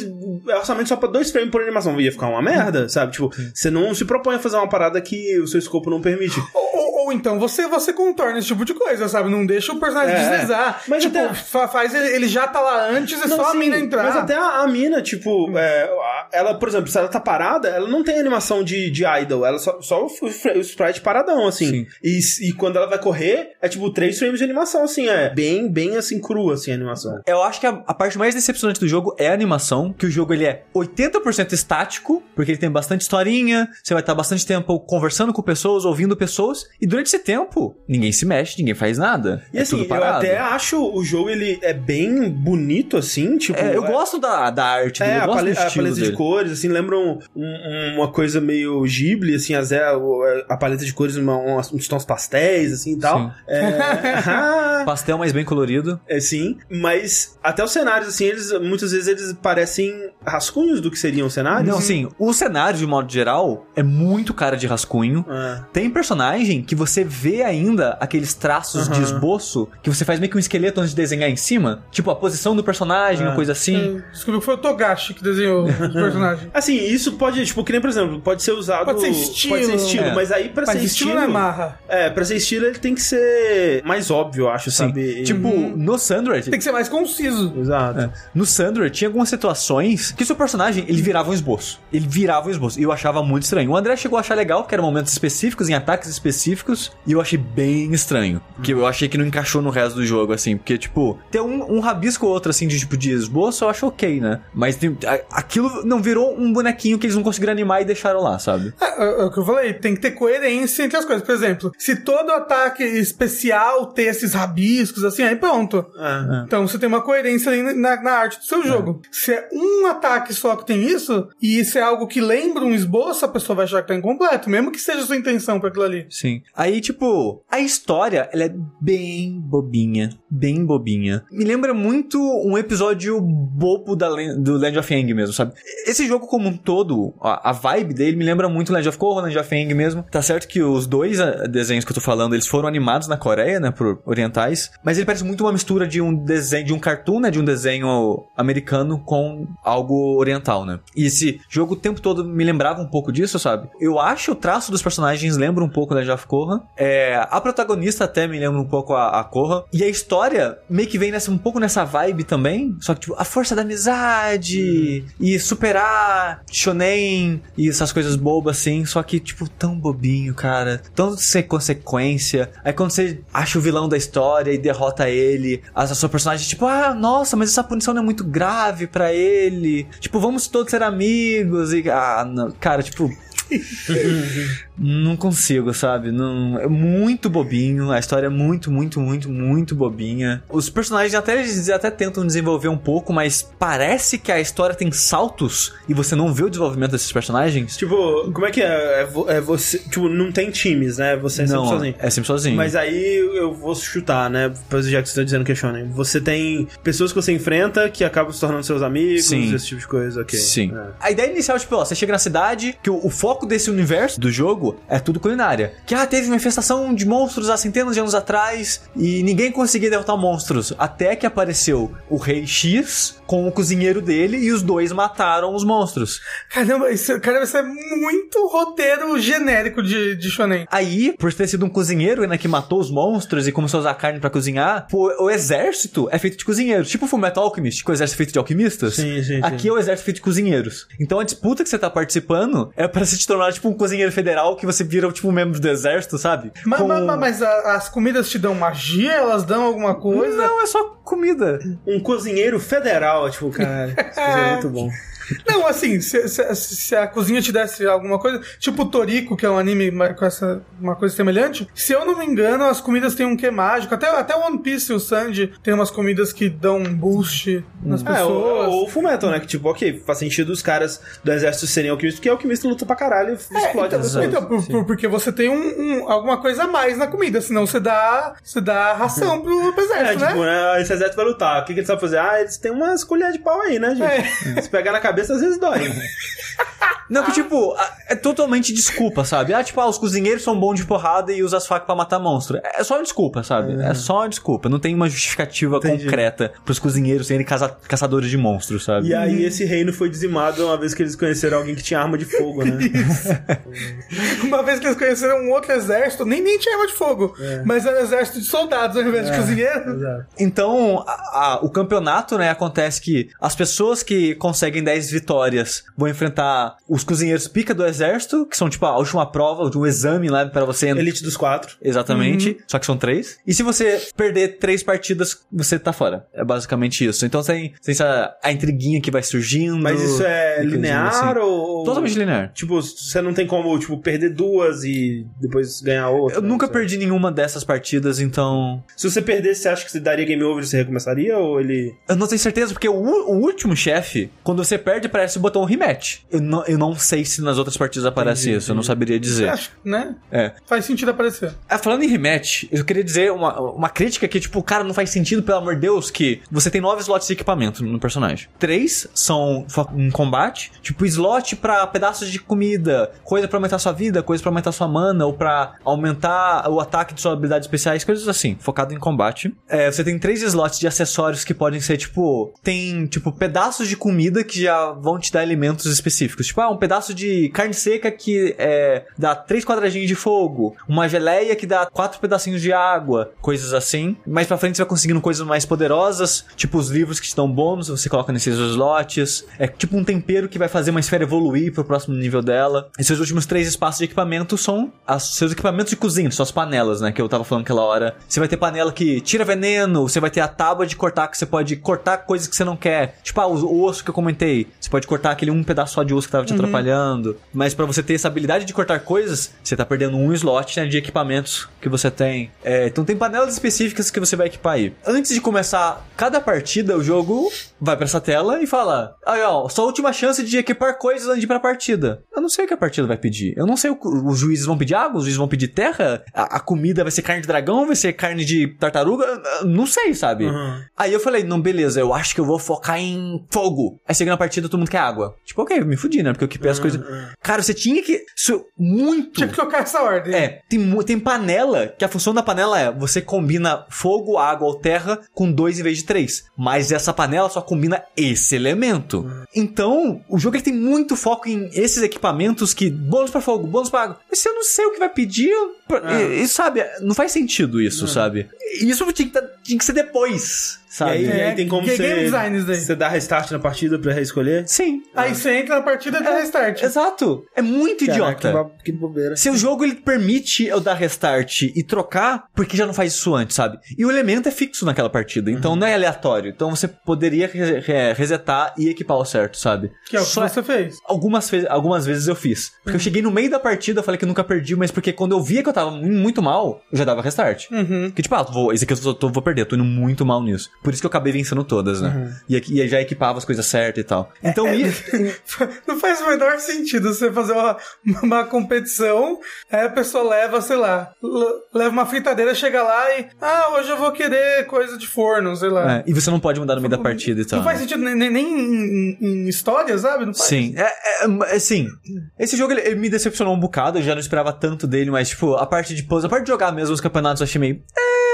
orçamento só pra dois frames por animação. Ia ficar uma merda, sabe? Tipo, você não se propõe a fazer uma parada que o seu escopo não permite. Ou, ou- então você, você contorna esse tipo de coisa, sabe? Não deixa o personagem É. deslizar. Mas tipo, até- fa- faz ele, ele já tá lá antes, é Não, só a sim, mina entrar. Mas até a, a mina, tipo, é, a- ela, por exemplo, se ela tá parada, ela não tem animação de, de idle, ela só, só o, o sprite paradão, assim. Sim. E, e quando ela vai correr, é tipo três frames de animação, assim, é bem, bem assim, crua, assim, a animação. Eu acho que a, a parte mais decepcionante do jogo é a animação, que o jogo ele é 80% estático, porque ele tem bastante historinha, você vai estar bastante tempo conversando com pessoas, ouvindo pessoas, e durante esse tempo, ninguém se mexe, ninguém faz nada. E é assim, eu até acho o jogo, ele é bem bonito, assim, tipo... É, eu é- gosto da, da arte dele, É, eu gosto a paleta de cores, assim, lembra um- um- uma coisa meio Ghibli, assim, a, Zé, o- a paleta de cores, uma- uns, tons pastéis, assim, e tal. É... Pastel mais bem colorido. É, sim, mas até os cenários, assim, eles muitas vezes eles parecem rascunhos do que seriam cenários. Não, sim, o cenário, de modo geral, é muito cara de rascunho. É. Tem personagem que você vê ainda aqueles traços de Aham. esboço que você faz meio que um esqueleto antes de desenhar em cima. Tipo, a posição do personagem, É. uma coisa assim. Descobriu que foi o Togashi que desenhou. personagem. Assim, isso pode, tipo, que nem, por exemplo, pode ser usado. Pode ser estilo. Pode ser estilo, É. mas aí pra Mas ser estilo estilo. não é marra. É, pra ser estilo ele tem que ser mais óbvio, eu acho, Sim. sabe? Tipo, no Sandred, Tem que ser mais conciso. Exato. É. No Sandra tinha algumas situações que o seu personagem, ele virava um esboço. Ele virava um esboço. E eu achava muito estranho. O André chegou a achar legal, que eram momentos específicos, em ataques específicos, e eu achei bem estranho. Que eu achei que não encaixou no resto do jogo, assim. Porque, tipo, ter um, um rabisco ou outro, assim, de tipo de esboço, eu acho ok, né? Mas tem- a- aquilo não virou um bonequinho que eles não conseguiram animar e deixaram lá, sabe? É, é, é o que eu falei, tem que ter coerência entre as coisas. Por exemplo, se todo ataque especial ter esses rabiscos, assim, aí pronto. É. Então você tem uma coerência ali na, na arte do seu jogo. Se é um ataque só que tem isso, e isso é algo que lembra um esboço, a pessoa vai achar que tá incompleto, mesmo que seja a sua intenção pra aquilo ali. Sim. Aí, tipo, a história, ela é bem bobinha. Bem bobinha. Me lembra muito um episódio bobo da, do Land of Aang mesmo, sabe? Esse jogo como um todo, a, vibe dele me lembra muito Land of Korra, Land of Aang mesmo. Tá certo que os dois ah, desenhos que eu tô falando, eles foram animados na Coreia, né, por orientais. Mas ele parece muito uma mistura de um desenho, de um cartoon, né, de um desenho americano com algo oriental, né? E esse jogo o tempo todo me lembrava um pouco disso, sabe? Eu acho o traço dos personagens lembra um pouco Legend of Korra. É, a protagonista até me lembra um pouco a, a Korra. E a história meio que vem nessa, um pouco nessa vibe também. Só que, tipo, a força da amizade e superar shonen e essas coisas bobas assim. Só que, tipo, tão bobinho, cara. Tão sem consequência. Aí quando você acha o vilão da história e derrota ele, a, a sua personagem, tipo, ah, nossa, mas essa punição não é muito grave pra ele. Tipo, vamos todos ser amigos. E, ah, não. cara, tipo. Não consigo, sabe? Não, é muito bobinho. A história é muito, muito, muito, muito bobinha. Os personagens até eles até tentam desenvolver um pouco, mas parece que a história tem saltos e você não vê o desenvolvimento desses personagens. Tipo, como é que é? É, vo- é você. Tipo, não tem times, né? Você é sempre não, sozinho. é sempre sozinho. Mas aí eu vou chutar, né? Pois Já que você tá dizendo que é shonen. Você tem pessoas que você enfrenta que acabam se tornando seus amigos, Sim. esse tipo de coisa, ok. Sim. É. A ideia inicial, tipo, ó, você chega na cidade, que o, o foco desse universo do jogo é tudo culinária. Que, ah, teve uma infestação de monstros há centenas de anos atrás e ninguém conseguia derrotar monstros. Até que apareceu o Rei X com o cozinheiro dele e os dois mataram os monstros. Caramba, isso, caramba, isso é muito roteiro genérico de, de shonen. Aí, por ter sido um cozinheiro, né, que matou os monstros e começou a usar carne pra cozinhar, pô, o exército é feito de cozinheiros. Tipo o Fullmetal Alchemist, que o exército é feito de alquimistas. Sim, sim, Aqui sim. é o exército feito de cozinheiros. Então a disputa que você tá participando é pra se te tornar, tipo, um cozinheiro federal que você vira, tipo, um membro do exército, sabe? Ma- Com- ma- ma- Mas, a- as comidas te dão magia? Elas dão alguma coisa? Não, é só comida. Um cozinheiro federal, tipo, cara, isso é muito bom. Não, assim, se, se- se a cozinha te desse alguma coisa, tipo o Toriko, que é um anime com essa, uma coisa semelhante, se eu não me engano, as comidas têm um quê mágico. Até, até o One Piece e o Sanji tem umas comidas que dão um boost nas É, pessoas. o, o Fullmetal, né? Que tipo, ok, faz sentido os caras do exército serem alquimistas, porque alquimista luta pra caralho e É, explode então, pessoas. então, por- por- porque você tem um, um- alguma coisa a mais na comida, senão você dá, você dá ração pro, pro É, exército, tipo, né? né? Esse exército vai lutar. O que, que eles sabem fazer? Ah, eles têm umas colheres de pau aí, né, gente? Se pegar na cabeça, às vezes dói. Não, que tipo, é totalmente desculpa, sabe? Ah, tipo, ah, os cozinheiros são bons de porrada e usam as facas pra matar monstro. É só uma desculpa, sabe? É, só uma desculpa. Não tem uma justificativa Entendi. concreta pros cozinheiros serem caça- caçadores de monstros, sabe? E aí esse reino foi dizimado uma vez que eles conheceram alguém que tinha arma de fogo, né? Uma vez que eles conheceram um outro exército, nem, nem tinha arma de fogo, mas era um exército de soldados ao invés de cozinheiros. Exato. Então, a- a- o campeonato, né, acontece que as pessoas que conseguem 10 vitórias vão enfrentar os cozinheiros pica do exército, que são tipo a última prova, um exame lá pra você entrar. Elite dos quatro. Exatamente, só que são três. E se você perder três partidas, você tá fora. É basicamente isso. Então tem, tem essa, a intriguinha que vai surgindo. Mas isso é linear assim. ou. Totalmente linear. Tipo, você não tem como, tipo, perder duas e depois ganhar outra. Eu nunca perdi nenhuma dessas partidas, então. Se você perdesse, você acha que você daria game over e você recomeçaria? Ou ele. Eu não tenho certeza, porque o, o último chefe, quando você perde, aparece o botão rematch. Eu não, eu não sei se nas outras partidas aparece Entendi, isso, eu não saberia dizer. Acho, né? É. Faz sentido aparecer. Ah, falando em rematch, eu queria dizer uma, uma crítica que, tipo, cara, não faz sentido, pelo amor de Deus, que você tem nove slots de equipamento no personagem. Três são em combate, tipo, slot pra pedaços de comida, coisa pra aumentar sua vida, coisa pra aumentar sua mana, ou pra aumentar o ataque de suas habilidades especiais, coisas assim, focado em combate. É, você tem três slots de acessórios que podem ser, tipo, tem, tipo, pedaços de comida que já vão te dar elementos específicos. Tipo, ah, um pedaço de carne seca que é, dá três quadradinhos de fogo, uma geleia que dá quatro pedacinhos de água, coisas assim. Mais pra frente você vai conseguindo coisas mais poderosas, tipo os livros que te dão bônus, você coloca nesses slots. É tipo um tempero que vai fazer uma esfera evoluir pro próximo nível dela. E seus últimos três espaços de equipamento são as, seus equipamentos de cozinha, suas panelas, né? Que eu tava falando aquela hora. Você vai ter panela que tira veneno, você vai ter a tábua de cortar que você pode cortar coisas que você não quer. Tipo, ah, o osso que eu comentei. Você pode cortar aquele um pedaço só de osso que tava te atrapalhando. Mas pra você ter essa habilidade de cortar coisas, você tá perdendo um slot né, de equipamentos que você tem. É, então tem panelas específicas que você vai equipar aí. Antes de começar cada partida, o jogo vai pra essa tela e fala: Aí, ó, sua última chance de equipar coisas antes de ir pra partida. Eu não sei o que a partida vai pedir. Eu não sei o que os juízes vão pedir água, os juízes vão pedir terra. A, a comida vai ser carne de dragão, vai ser carne de tartaruga. Eu Não sei, sabe? Uhum. Aí eu falei, não, beleza, eu acho que eu vou focar em fogo. Aí chega na partida, todo mundo quer água. Tipo, ok, me fudi, né? Porque eu equipei as coisas. Cara, você tinha que. Isso, muito. Tinha que colocar essa ordem. É, tem, tem panela, que a função da panela é você combina fogo, água ou terra com dois em vez de três. Mas essa panela só combina esse elemento. Então, o jogo ele tem muito foco em esses equipamentos que bônus pra fogo, bônus pra água. Mas se eu não sei o que vai pedir, eu- e, e, sabe, não faz sentido isso, sabe? Isso tinha que, tá- tinha que ser depois, E sabe? aí, e aí É, tem como que você, game design isso daí? você dar restart na partida pra reescolher? Sim. Aí você entra na partida e dá restart. Exato. É muito Caraca, idiota. que bo- Que bobeira. Seu jogo ele permite eu dar restart e trocar, porque já não faz isso antes, sabe? E o elemento é fixo naquela partida, então não é aleatório. Então você poderia re- re- resetar e equipar o certo, sabe? Que é o que Só- você fez. Algumas, fe- algumas vezes eu fiz. Porque eu cheguei no meio da partida, eu falei que eu nunca perdi, mas porque quando eu via que eu tava mu- muito mal, eu já dava restart. Uhum. Que tipo, ah, vou, esse aqui eu tô, tô- vou perder, eu tô indo muito mal nisso. Por isso que eu acabei vencendo todas, né? E, aqui- e já equipava as coisas certas e tal. Então, e- Não faz o menor sentido você fazer uma, uma competição, aí a pessoa leva, sei lá, leva uma fritadeira, chega lá e. Ah, hoje eu vou querer coisa de forno, sei lá. é, e você não pode mudar no meio da partida e tal. Não faz né? sentido nem, nem, nem em, em história, sabe? Não faz. Sim, é, é, é, sim. Esse jogo ele, ele me decepcionou um bocado, eu já não esperava tanto dele, mas, tipo, a parte de puzzle, a parte de jogar mesmo os campeonatos eu achei meio. É,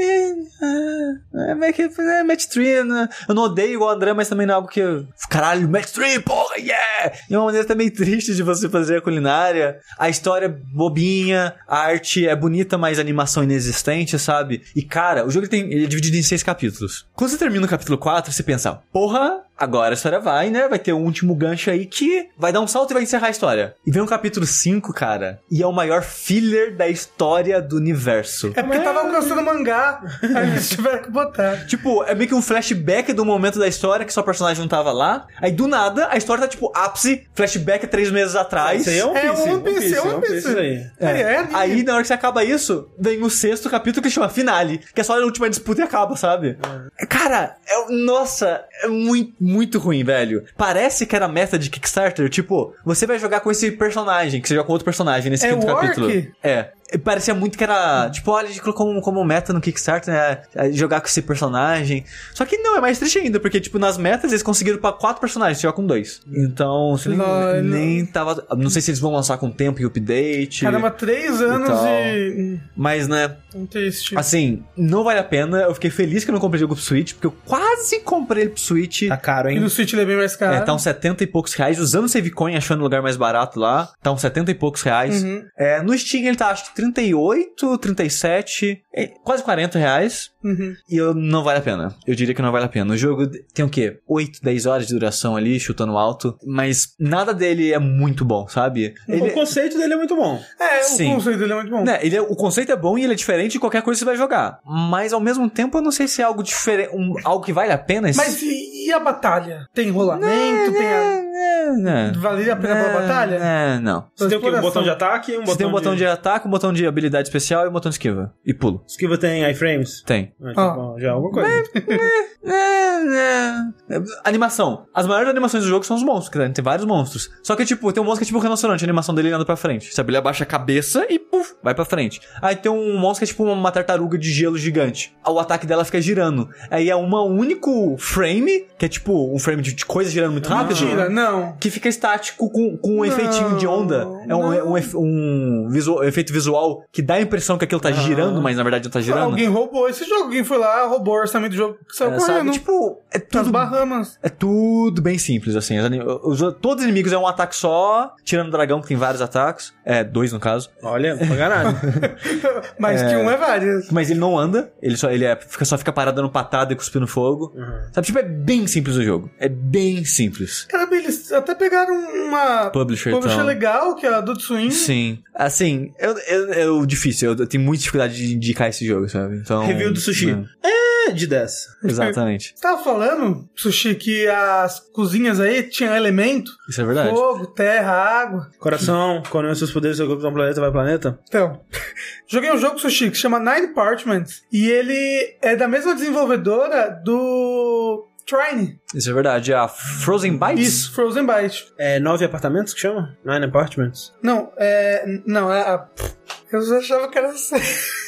é. É match 3, né? Eu não odeio igual o André, mas também não é algo que. Caralho, match 3, porra, yeah! É uma maneira também triste de você fazer a culinária. A história é bobinha, a arte é bonita, mas a animação inexistente, sabe? E cara, o jogo ele tem, ele é dividido em seis capítulos. Quando você termina o capítulo 4, você pensa, porra, agora a história vai, né? Vai ter um último gancho aí que vai dar um salto e vai encerrar a história. E vem o capítulo 5, cara, e é o maior filler da história do universo. É porque tava alcançando o mangá, aí eles tiveram que botar. Tipo, é meio que um flashback do momento da história que sua personagem não tava lá. Aí do nada, a história tá tipo ápice, flashback três meses atrás. Isso aí é um É Piece, One Piece, é One Piece. isso aí. É, é. Aí, na hora que você acaba isso, vem o sexto capítulo que chama Finale, que é só a última disputa e acaba, sabe? Cara, é, nossa, é muito, muito ruim, velho. Parece que era meta de Kickstarter, tipo, você vai jogar com esse personagem, que você joga com outro personagem nesse É quinto capítulo. É. E Parecia muito que era, tipo, olha, a gente colocou como, como meta no Kickstarter, né? é, Jogar com esse personagem. Só que não, é mais triste ainda, porque, tipo, nas metas eles conseguiram pra quatro personagens, joga com dois. Então, você nem, Não, nem tava. Não sei se eles vão lançar com tempo e update. Caramba, três anos tal. e. Mas, né, Triste. Assim, não vale a pena. Eu fiquei feliz que eu não comprei jogo pro Switch, porque eu quase comprei ele pro Switch. Tá caro, E hein? no Switch ele é bem mais caro. É, tá uns 70 e poucos reais. Usando o Savecoin, achando o lugar mais barato lá. Tá uns 70 e poucos reais. Uhum. É, no Steam ele tá, acho 38, 37, é, quase 40 reais. Uhum. E eu, não vale a pena. Eu diria que não vale a pena. O jogo tem o quê? 8, 10 horas de duração ali, chutando alto. Mas nada dele é muito bom, sabe? O conceito dele é muito bom. É, Sim. o conceito dele é muito bom. Né, ele é- o conceito é bom e ele é diferente de qualquer coisa que você vai jogar. Mas ao mesmo tempo, eu não sei se é algo diferente. Um, algo que vale a pena. Mas e, e a batalha? Tem rolamento? Tem a... É, né. Valeria a pena pela batalha? É, não. Você tem o quê? Um botão de ataque um Você botão tem um botão de... de... ataque, um botão de habilidade especial e um botão de esquiva. E pulo. Esquiva tem iframes? Tem. Ah, então, Ah. bom, já é alguma coisa. É, é. É, Animação. As maiores animações do jogo são os monstros, que tem vários monstros. Só que, tipo, tem um monstro que é tipo um rinoceronte, a animação dele anda pra frente. Sabe? Ele abaixa a cabeça e, puf, vai pra frente. Aí tem um monstro que é tipo uma tartaruga de gelo gigante. O ataque dela fica girando. Aí é uma único frame, que é tipo um frame de, coisa girando muito rápido. Mentira, não. Que fica estático com, com um efeitinho de onda. É um, não. um, um visual- efeito visual que dá a impressão que aquilo tá girando, mas na verdade não tá girando. Alguém roubou esse jogo, alguém foi lá, roubou o orçamento do jogo, saiu É, sabe? correndo. Tipo, é Nas tudo Bahamas. é tudo bem simples, assim. Os todos os inimigos é um ataque só, tirando o dragão, que tem vários ataques. É, dois no caso. Olha, pra caralho. Mas que um é vários. Mas ele não anda, ele só, ele é, fica, só fica parado dando patada e cuspindo fogo. Sabe, tipo, é bem simples o jogo. É bem simples. Caramba, eles até pegaram uma Publisher, publisher então. legal, que é a Adult Swim. Sim. Assim, eu, eu, eu- difícil, eu, eu tenho muita dificuldade de indicar esse jogo, sabe? Então. Review do sushi. né, É de 10. exatamente. Você tava falando, Sushi, que as cozinhas aí tinham elemento, Isso é verdade. fogo, terra, água. Coração, quando seus poderes, seu corpo é um planeta, vai planeta. Então, joguei um jogo, Sushi, que se chama Nine Parchments, e ele é da mesma desenvolvedora do Trine. Isso é verdade. A Frozen Bites? Isso, Frozen Byte. É nove apartamentos que chama? Nine apartments. Não, é... Não, é a... Eu já achava que era...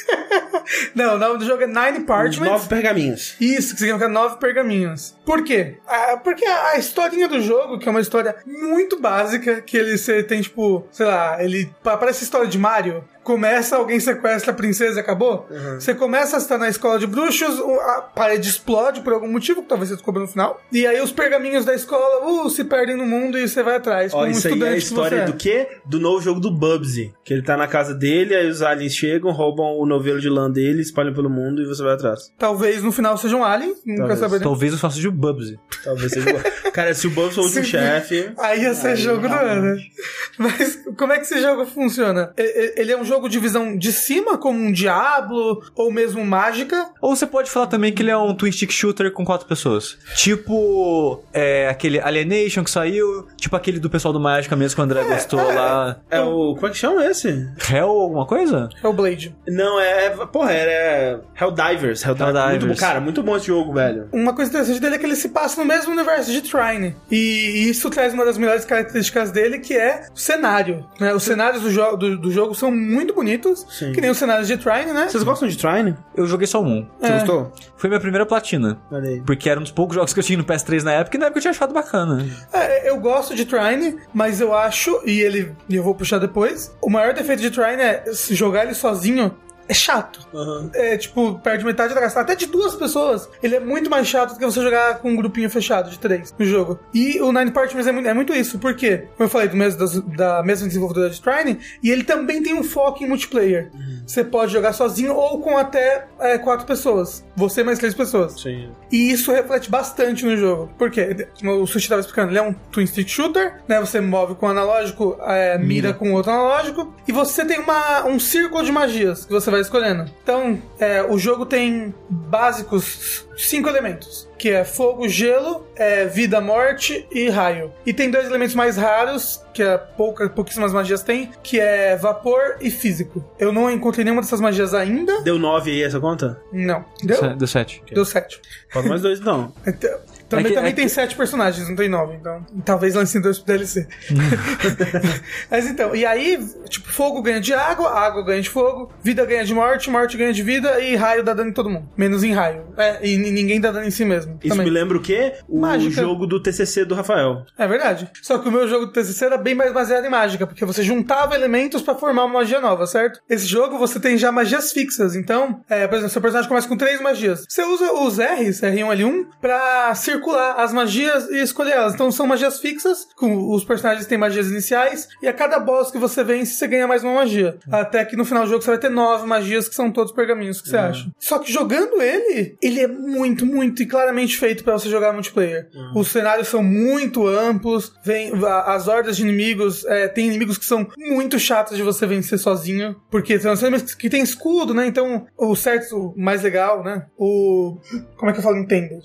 não, o nome do jogo é Nine Parchments. Nove pergaminhos. Isso, que significa nove pergaminhos. Por quê? Ah, porque a, a historinha do jogo, que é uma história muito básica, que ele você tem, tipo, sei lá, ele pa- parece história de Mario. Começa, alguém sequestra a princesa e acabou. Você começa a estar na escola de bruxos, a parede explode por algum motivo, que talvez você descubra no final. E aí os pergaminhos da escola uh, se perdem no mundo e você vai atrás. Ó, isso aí é a que história você é. do quê? Do novo jogo do Bubsy. Que ele tá na casa dele, aí os aliens chegam, roubam o novelo de lã dele, espalham pelo mundo e você vai atrás. Talvez no final seja um alien, nunca Talvez. saberemos. Talvez eu faça de Bubsy. Talvez seja. o- Cara, se o Bubsy for o último chefe. Aí ia ser Aí, jogo do ano. realmente. Mas como é que esse jogo funciona? Ele é um jogo de visão de cima, como um Diablo, ou mesmo Mágica. Ou você pode falar também que ele é um twin stick shooter com quatro pessoas. Tipo, é, aquele Alienation que saiu, tipo aquele do pessoal do Mágica mesmo que o André gostou lá. É o. Como é que chama esse? Hell alguma coisa? É o Blade. Não, é. É- Porra, é. Helldivers. Helldivers. Helldivers. Muito bom. Cara, muito bom esse jogo, velho. Uma coisa interessante dele é que ele se passa no mesmo universo de Trine. E isso traz uma das melhores características dele, que é o cenário. né? Os cenários do, jo do, do jogo são muito bonitos, Sim. que nem os cenários de Trine, né? Vocês gostam de Trine? Eu joguei só um. Você É. gostou? Foi minha primeira platina. Aí. Porque era um dos poucos jogos que eu tinha no PS3 na época e na época eu tinha achado bacana. É, eu gosto de Trine, mas eu acho, e ele e eu vou puxar depois, o maior defeito de Trine é jogar ele sozinho. É chato. Aham. É, tipo, perde metade da gasta. Até de duas pessoas. Ele é muito mais chato do que você jogar com um grupinho fechado de três no jogo. E o Nine Partners é muito, é muito isso. Por quê? Como eu falei, do mesmo, das- da mesma desenvolvedora de Trine, e ele também tem um foco em multiplayer. Você pode jogar sozinho ou com até é, quatro pessoas. Você mais três pessoas. Sim. E isso reflete bastante no jogo. Por quê? Como o Sushi estava explicando, ele é um twin stick shooter, né? Você move com o analógico, é, mira com outro analógico, e você tem uma, um círculo de magias que você vai escolhendo. Então, é, o jogo tem básicos cinco elementos. Que é fogo, gelo, é, vida, morte e raio. E tem dois elementos mais raros, que é pouca, pouquíssimas magias tem, que é vapor e físico. Eu não encontrei nenhuma dessas magias ainda. Deu 9 aí essa conta? Não. Deu? Deu 7. Deu sete. Falta mais dois então. Então, Também, É que- também é tem que- sete personagens, não tem nove, então talvez lancem dois pro DLC. Mas então, e aí, tipo, fogo ganha de água, água ganha de fogo, vida ganha de morte, morte ganha de vida e raio dá dano em todo mundo. Menos em raio. É, e ninguém dá dano em si mesmo. Isso também. me lembra o quê? O Mágica. jogo do TCC do Rafael. É verdade. Só que o meu jogo do TCC era bem mais baseado em mágica, porque você juntava elementos pra formar uma magia nova, certo? Esse jogo você tem já magias fixas, então, é, por exemplo, seu personagem começa com três magias. Você usa os R's, R1, L1, pra circular as magias e escolher elas. Então são magias fixas, com os personagens têm magias iniciais, e a cada boss que você vence, você ganha mais uma magia. Até que no final do jogo você vai ter nove magias, que são todos pergaminhos, que você acha. Só que jogando ele, ele é muito, muito e claramente feito pra você jogar multiplayer. Os cenários são muito amplos, vem, as hordas de inimigos, é, tem inimigos que são muito chatos de você vencer sozinho, porque são inimigos que tem escudo, né? Então, o certo, o mais legal, né? O. Como é que eu falo? Entendo.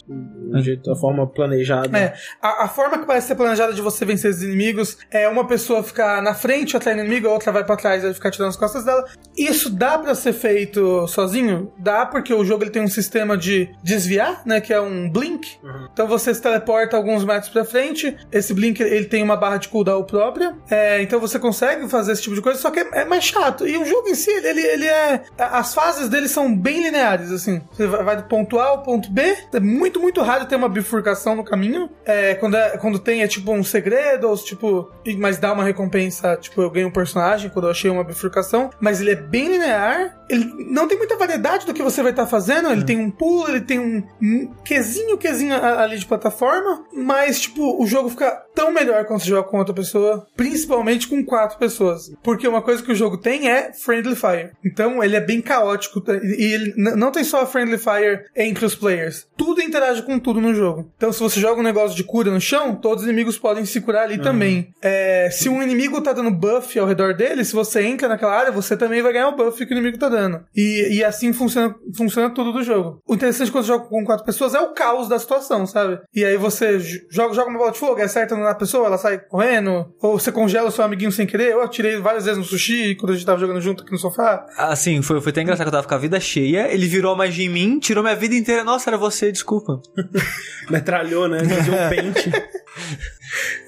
Forma planejada. É, a, a forma que parece ser planejada de você vencer os inimigos é uma pessoa ficar na frente, atrás do inimigo, a outra vai pra trás e ficar tirando as costas dela. Isso dá pra ser feito sozinho? Dá, porque o jogo ele tem um sistema de desviar, né, que é um blink. Então você se teleporta alguns metros pra frente, esse blink ele tem uma barra de cooldown própria, é, então você consegue fazer esse tipo de coisa, só que é, é mais chato. E o jogo em si, ele, ele é... As fases dele são bem lineares, assim. Você vai vai do ponto A ao ponto B, é muito, muito raro ter uma bifurcação no caminho. É, quando, é, quando tem, é tipo um segredo, ou tipo... Mas dá uma recompensa, tipo, eu ganho um personagem quando eu achei uma bifurcação, mas ele é bem linear, ele não tem muita variedade do que você vai estar fazendo, ele tem um pulo, ele tem um, um quesinho, quesinho a- ali de plataforma, mas, tipo, o jogo fica tão melhor quando você joga com outra pessoa, principalmente com quatro pessoas. Porque uma coisa que o jogo tem é Friendly Fire. Então, ele é bem caótico, tá? e ele não tem só Friendly Fire entre os players. Tudo interage com tudo no jogo. Então, se você joga um negócio de cura no chão, todos os inimigos podem se curar ali também. É, se um inimigo tá dando buff ao redor dele, se você entra naquela área, você também vai ganhar o buff que o inimigo tá dando. E, e assim funciona, funciona tudo do jogo. O interessante quando você joga com quatro pessoas é o caos da situação, sabe? E aí você joga, joga uma bola de fogo, acerta na pessoa, ela sai correndo, ou você congela o seu amiguinho sem querer. Eu atirei várias vezes no sushi quando a gente tava jogando junto aqui no sofá. Assim, foi, foi até engraçado que eu tava com a vida cheia, ele virou a magia em mim, tirou minha vida inteira. Nossa, era você, desculpa. Metralhou, né? Fazia um pente.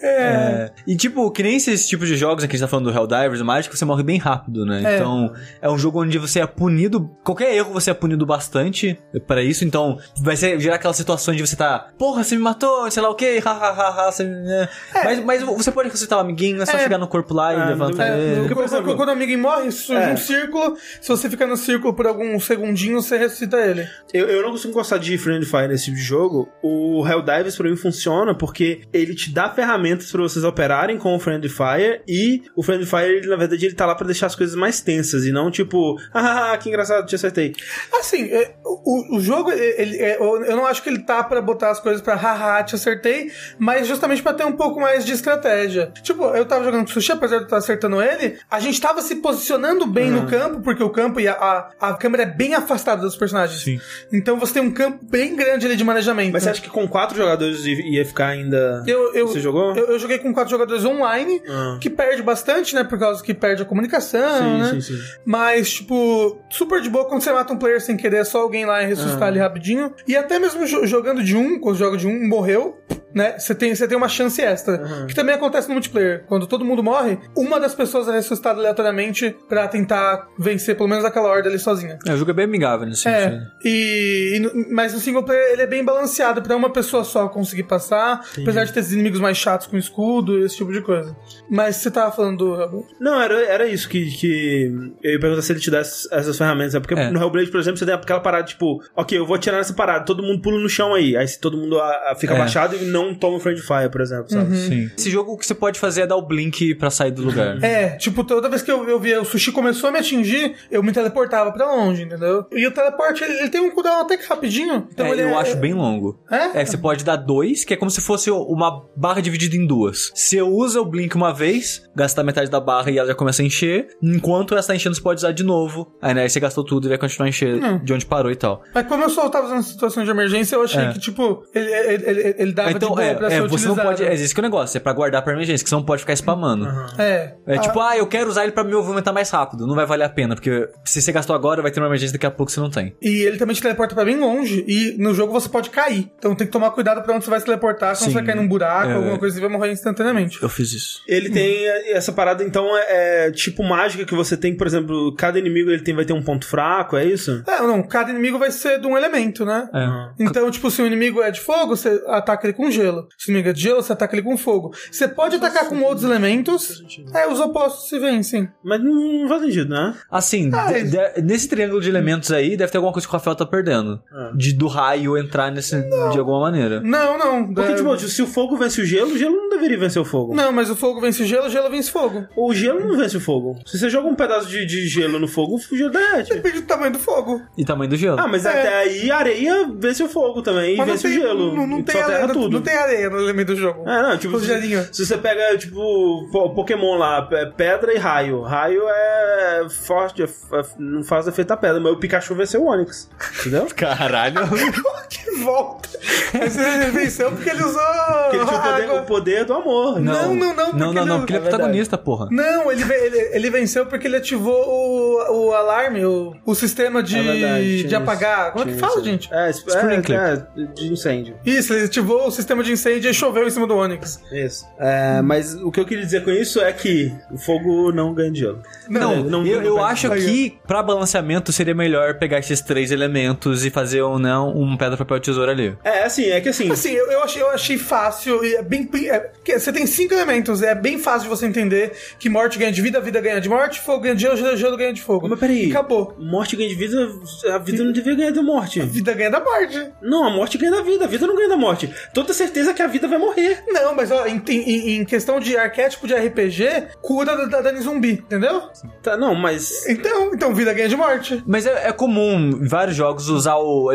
É. E tipo, que nem esses tipos de jogos aqui, a gente tá falando do Helldivers, o Magic, você morre bem rápido, né? É. Então, é um jogo onde você é punido, qualquer erro você é punido bastante para isso, então vai ser, gerar aquelas situações de você tá, porra, você me matou, sei lá o que, hahaha, você... né? Mas, mas você pode ressuscitar o amiguinho, é só É. chegar no corpo lá e Ah, levantar É, ele. porque, por quando, exemplo- quando o amigo morre, surge É. um círculo. Se você ficar no círculo por alguns segundinhos, você ressuscita ele. Eu, eu não consigo gostar de Friendly Fire nesse tipo de jogo. O Helldivers pra mim funciona porque ele te dá ferramentas pra vocês operarem com o Friendly Fire e o Friendly Fire, ele, na verdade, ele tá lá pra deixar as coisas mais tensas e não tipo, ah, que engraçado, te acertei. Assim, é, o, o jogo, ele, é, eu não acho que ele tá pra botar as coisas pra haha, te acertei, mas justamente pra ter um pouco mais de estratégia. Tipo, eu tava jogando com o Sushi, apesar de eu estar acertando ele, a gente tava se posicionando bem no campo, porque o campo e a, a, a câmera é bem afastada dos personagens. Sim. Então você tem um campo bem grande ali de manejamento. Mas você acha que com quatro jogadores ia ficar ainda. Eu, eu, Você jogou? Eu, eu joguei com quatro jogadores online, Ah. que perde bastante, né? Por causa que perde a comunicação, Sim, né? sim, sim. Mas, tipo, super de boa quando você mata um player sem querer, é só alguém lá e ressuscitar Ah. ele rapidinho. E até mesmo jo- jogando de um, quando joga de um, morreu, né? Você tem, você tem uma chance extra. Uhum. Que também acontece no multiplayer. Quando todo mundo morre, uma das pessoas é ressuscitada aleatoriamente pra tentar vencer pelo menos aquela horda ali sozinha. É, o jogo é bem amigável nesse É, sentido. e, e mas no single player ele é bem balanceado pra uma pessoa só conseguir passar, apesar de ter esses inimigos mais chatos com escudo, esse tipo de coisa. Mas você tava falando do. Não, era, era isso que, que eu ia perguntar se ele te dá essas, ferramentas. É porque É. no Hellblade, por exemplo, você tem aquela parada tipo, ok, eu vou atirar nessa parada, todo mundo pula no chão aí. Aí se todo mundo ah, ah, fica É. abaixado e não toma friend fire, por exemplo, sabe? Sim. Esse jogo o que você pode fazer é dar o blink pra sair do lugar. É, tipo, toda vez que eu, eu via o sushi começou a me atingir, eu me teleportava pra longe, entendeu? E o teleporte, ele, ele tem um cooldown até que rapidinho. Então É, ele eu é- acho bem longo. É? É, você pode dar dois, que é como se fosse uma barra dividida em duas. Você usa o Blink uma vez, gasta metade da barra e ela já começa a encher. Enquanto ela está enchendo, você pode usar de novo. Aí, né, aí você gastou tudo e vai continuar a encher Hum. de onde parou e tal. Mas como eu só tava usando situação de emergência, eu achei É. que, tipo, ele, ele, ele, ele dava então, é, é, ser você não pode. É esse que é o negócio, é pra guardar pra emergência, que você não pode ficar spamando. É. É tipo, ah, eu quero usar ele pra me movimentar mais rápido. Não vai valer a pena, porque se você gastou agora, vai ter uma emergência daqui a pouco você não tem. E ele também te teleporta pra bem longe. E no jogo você pode cair. Então tem que tomar cuidado pra onde você vai se teleportar. Senão Sim. você vai cair num buraco, É. alguma coisa e vai morrer instantaneamente. Eu fiz isso. Ele tem essa parada, então, é, é tipo mágica que você tem, por exemplo, cada inimigo ele tem, vai ter um ponto fraco, é isso? É, não, cada inimigo vai ser de um elemento, né? É. Então, tipo, se o inimigo é de fogo, você ataca ele com gelo. Se o inimigo é de gelo, você ataca ele com fogo. Você pode atacar com outros elementos. É, os opostos se vencem. Mas não, não faz sentido, né? Assim, Ah, de- ele- de- nesse triângulo de elementos aí, deve ter alguma coisa que o Rafael tá perdendo. Ah. De do raio entrar nesse de alguma maneira. Não, não. Porque, é- tipo, se o fogo vence o gelo, o gelo não deveria vencer o fogo. Não, mas o fogo vence o gelo, o gelo vence fogo. O gelo não vence o fogo. Se você joga um pedaço de, de gelo no fogo, o gelo derrete. Depende do tamanho do fogo. E tamanho do gelo. Ah, mas É. até aí a areia vence o fogo também e Mas não vence tem, o gelo. Não, não tem, só terra não- tudo. Não tem areia no elemento do jogo. É, não, tipo, se, se você pega, tipo, Pokémon lá, pe- pedra e raio. Raio é forte, é- é- não faz efeito a pedra, mas o Pikachu vai ser o Onix. Entendeu? Caralho. que volta. Ele venceu porque ele usou. Porque ele tinha o poder, o poder do amor. Não, não, não, Não, porque não, não, ele- porque ele é É verdade. protagonista, porra. Não, ele, ele, ele venceu porque ele ativou o, o alarme, o, o sistema de, É verdade, de apagar. Como é que fala, isso. gente? É, é, é, de incêndio. Isso, ele ativou o sistema de incêndio e choveu em cima do Onix. Isso. É, mas o que eu queria dizer com isso é que o fogo não ganha de gelo. Não, não- eu, não eu perde. acho que pra balanceamento seria melhor pegar esses três elementos e fazer ou não um pedra, papel, tesoura ali. É, assim, é que assim. Assim, eu, eu, achei, eu achei fácil e é bem. é, você tem cinco elementos, é bem fácil de você entender que morte ganha de vida, vida ganha de morte, fogo ganha de gelo, gelo, gelo ganha de fogo. Mas peraí. Acabou. Morte ganha de vida, a vida não devia ganhar da morte. Vida ganha da morte. Não, a morte ganha da vida, a vida não ganha da morte. Toda certeza que a vida vai morrer. Não, mas ó, em, em- em questão de arquétipo de RPG, cura da, da dano zumbi, entendeu? Tá, não, mas. Então, então vida ganha de morte. Mas é, é comum em vários jogos usar o.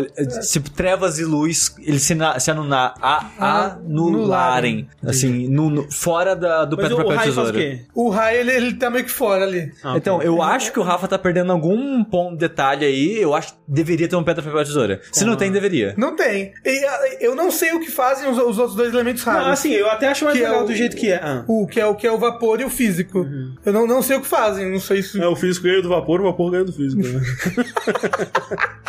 Tipo, trevas e luz, eles se, na- se anular, a, anularem. Assim, no, no- fora da, do Mas pedra, o, o papel, o tesoura. quê? O raio, ele, ele tá meio que fora ali. Ah, Então, ok. eu acho que o Rafa tá perdendo algum ponto, detalhe aí. Eu acho que deveria ter um pedra, papel, tesoura. Se não tem, deveria. Não tem. E, ah, eu não sei o que fazem os, os outros dois elementos raros. Não, assim, eu até acho mais é legal o- do jeito que é. Ah. O que é o que é o vapor e o físico. Eu não, não sei o que fazem, não sei se. É, o físico ganha do vapor, o vapor ganha do físico. Né?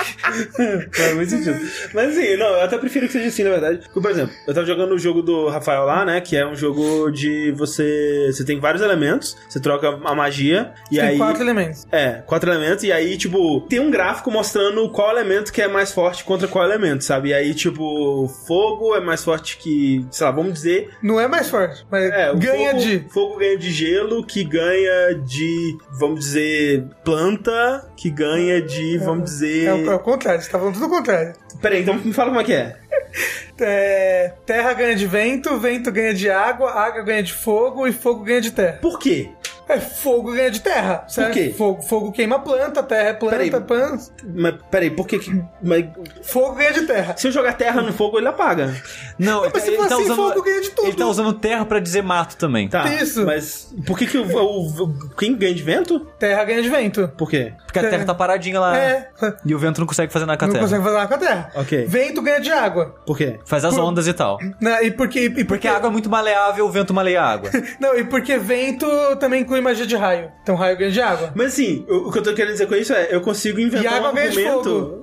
Faz muito sentido. Mas assim, não, eu até prefiro que seja assim, na verdade. Porque, por exemplo, eu tava jogando o jogo do Rafael lá, né? Que é um jogo de você. Você tem vários elementos, você troca a magia, e tem aí. quatro elementos. É, quatro elementos, e aí, tipo, tem um gráfico mostrando qual elemento que é mais forte contra qual elemento, sabe? E aí, tipo, fogo é mais forte que, sei lá, vamos dizer. Não é mais forte, mas É, ganha fogo, de. Fogo ganha de gelo, que ganha de, vamos dizer, planta, que ganha de, vamos dizer. É o, é o contrário, você tá falando tudo o contrário. Peraí, então me fala como é que é. É, terra ganha de vento, vento ganha de água, água ganha de fogo e fogo ganha de terra. Por quê? É, fogo ganha de terra, certo? quê? Fogo, fogo queima planta, terra é planta, Peraí. planta. Mas, peraí, por que. Mas, Fogo ganha de terra. se eu jogar terra no fogo, ele apaga. Não, Mas se for assim, fogo ganha de tudo. Ele tá usando terra pra dizer mato também. Tá. Isso. Mas por que que o, o- o- Quem ganha de vento? Terra ganha de vento. Por quê? Porque a terra tá paradinha lá. É. E o vento não consegue fazer nada com a Não terra. consegue fazer nada com a terra. Ok. Vento ganha de água. Por quê? Faz as Por- ondas e tal. Né, E porque, e porque, Porque a água é muito maleável, o vento maleia a água. Não, e porque vento também inclui magia de raio. Então raio ganha de água. Mas assim, o, o que eu tô querendo dizer com isso é, eu consigo inventar E água um ganha de argumento.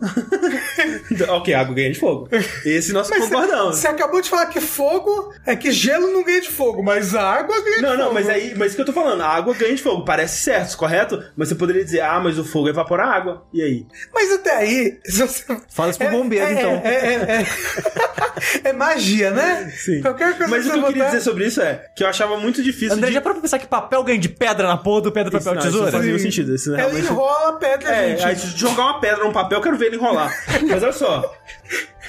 ok, água ganha de fogo. Esse nós concordamos. Você acabou de falar que fogo é que gelo não ganha de fogo, mas a água ganha de Não, fogo. não, mas aí, mas o que eu tô falando, a água ganha de fogo, parece certo, correto? Mas você poderia dizer, ah, mas o fogo evapora a água. E aí? Mas até aí, você... Fala isso pro bombeiro, é, então. É, é, é. É magia, né? Sim. Qualquer coisa Mas o você que eu queria botar- dizer sobre isso é que eu achava muito difícil André, de... já parou pra pensar que papel ganha de pedra na porra do pedra, papel, Isso não, isso tesoura? não faz nenhum Sim. sentido. Isso Ela realmente... enrola a pedra, É, gente. aí se jogar uma pedra num papel, eu quero ver ele enrolar. Mas olha só.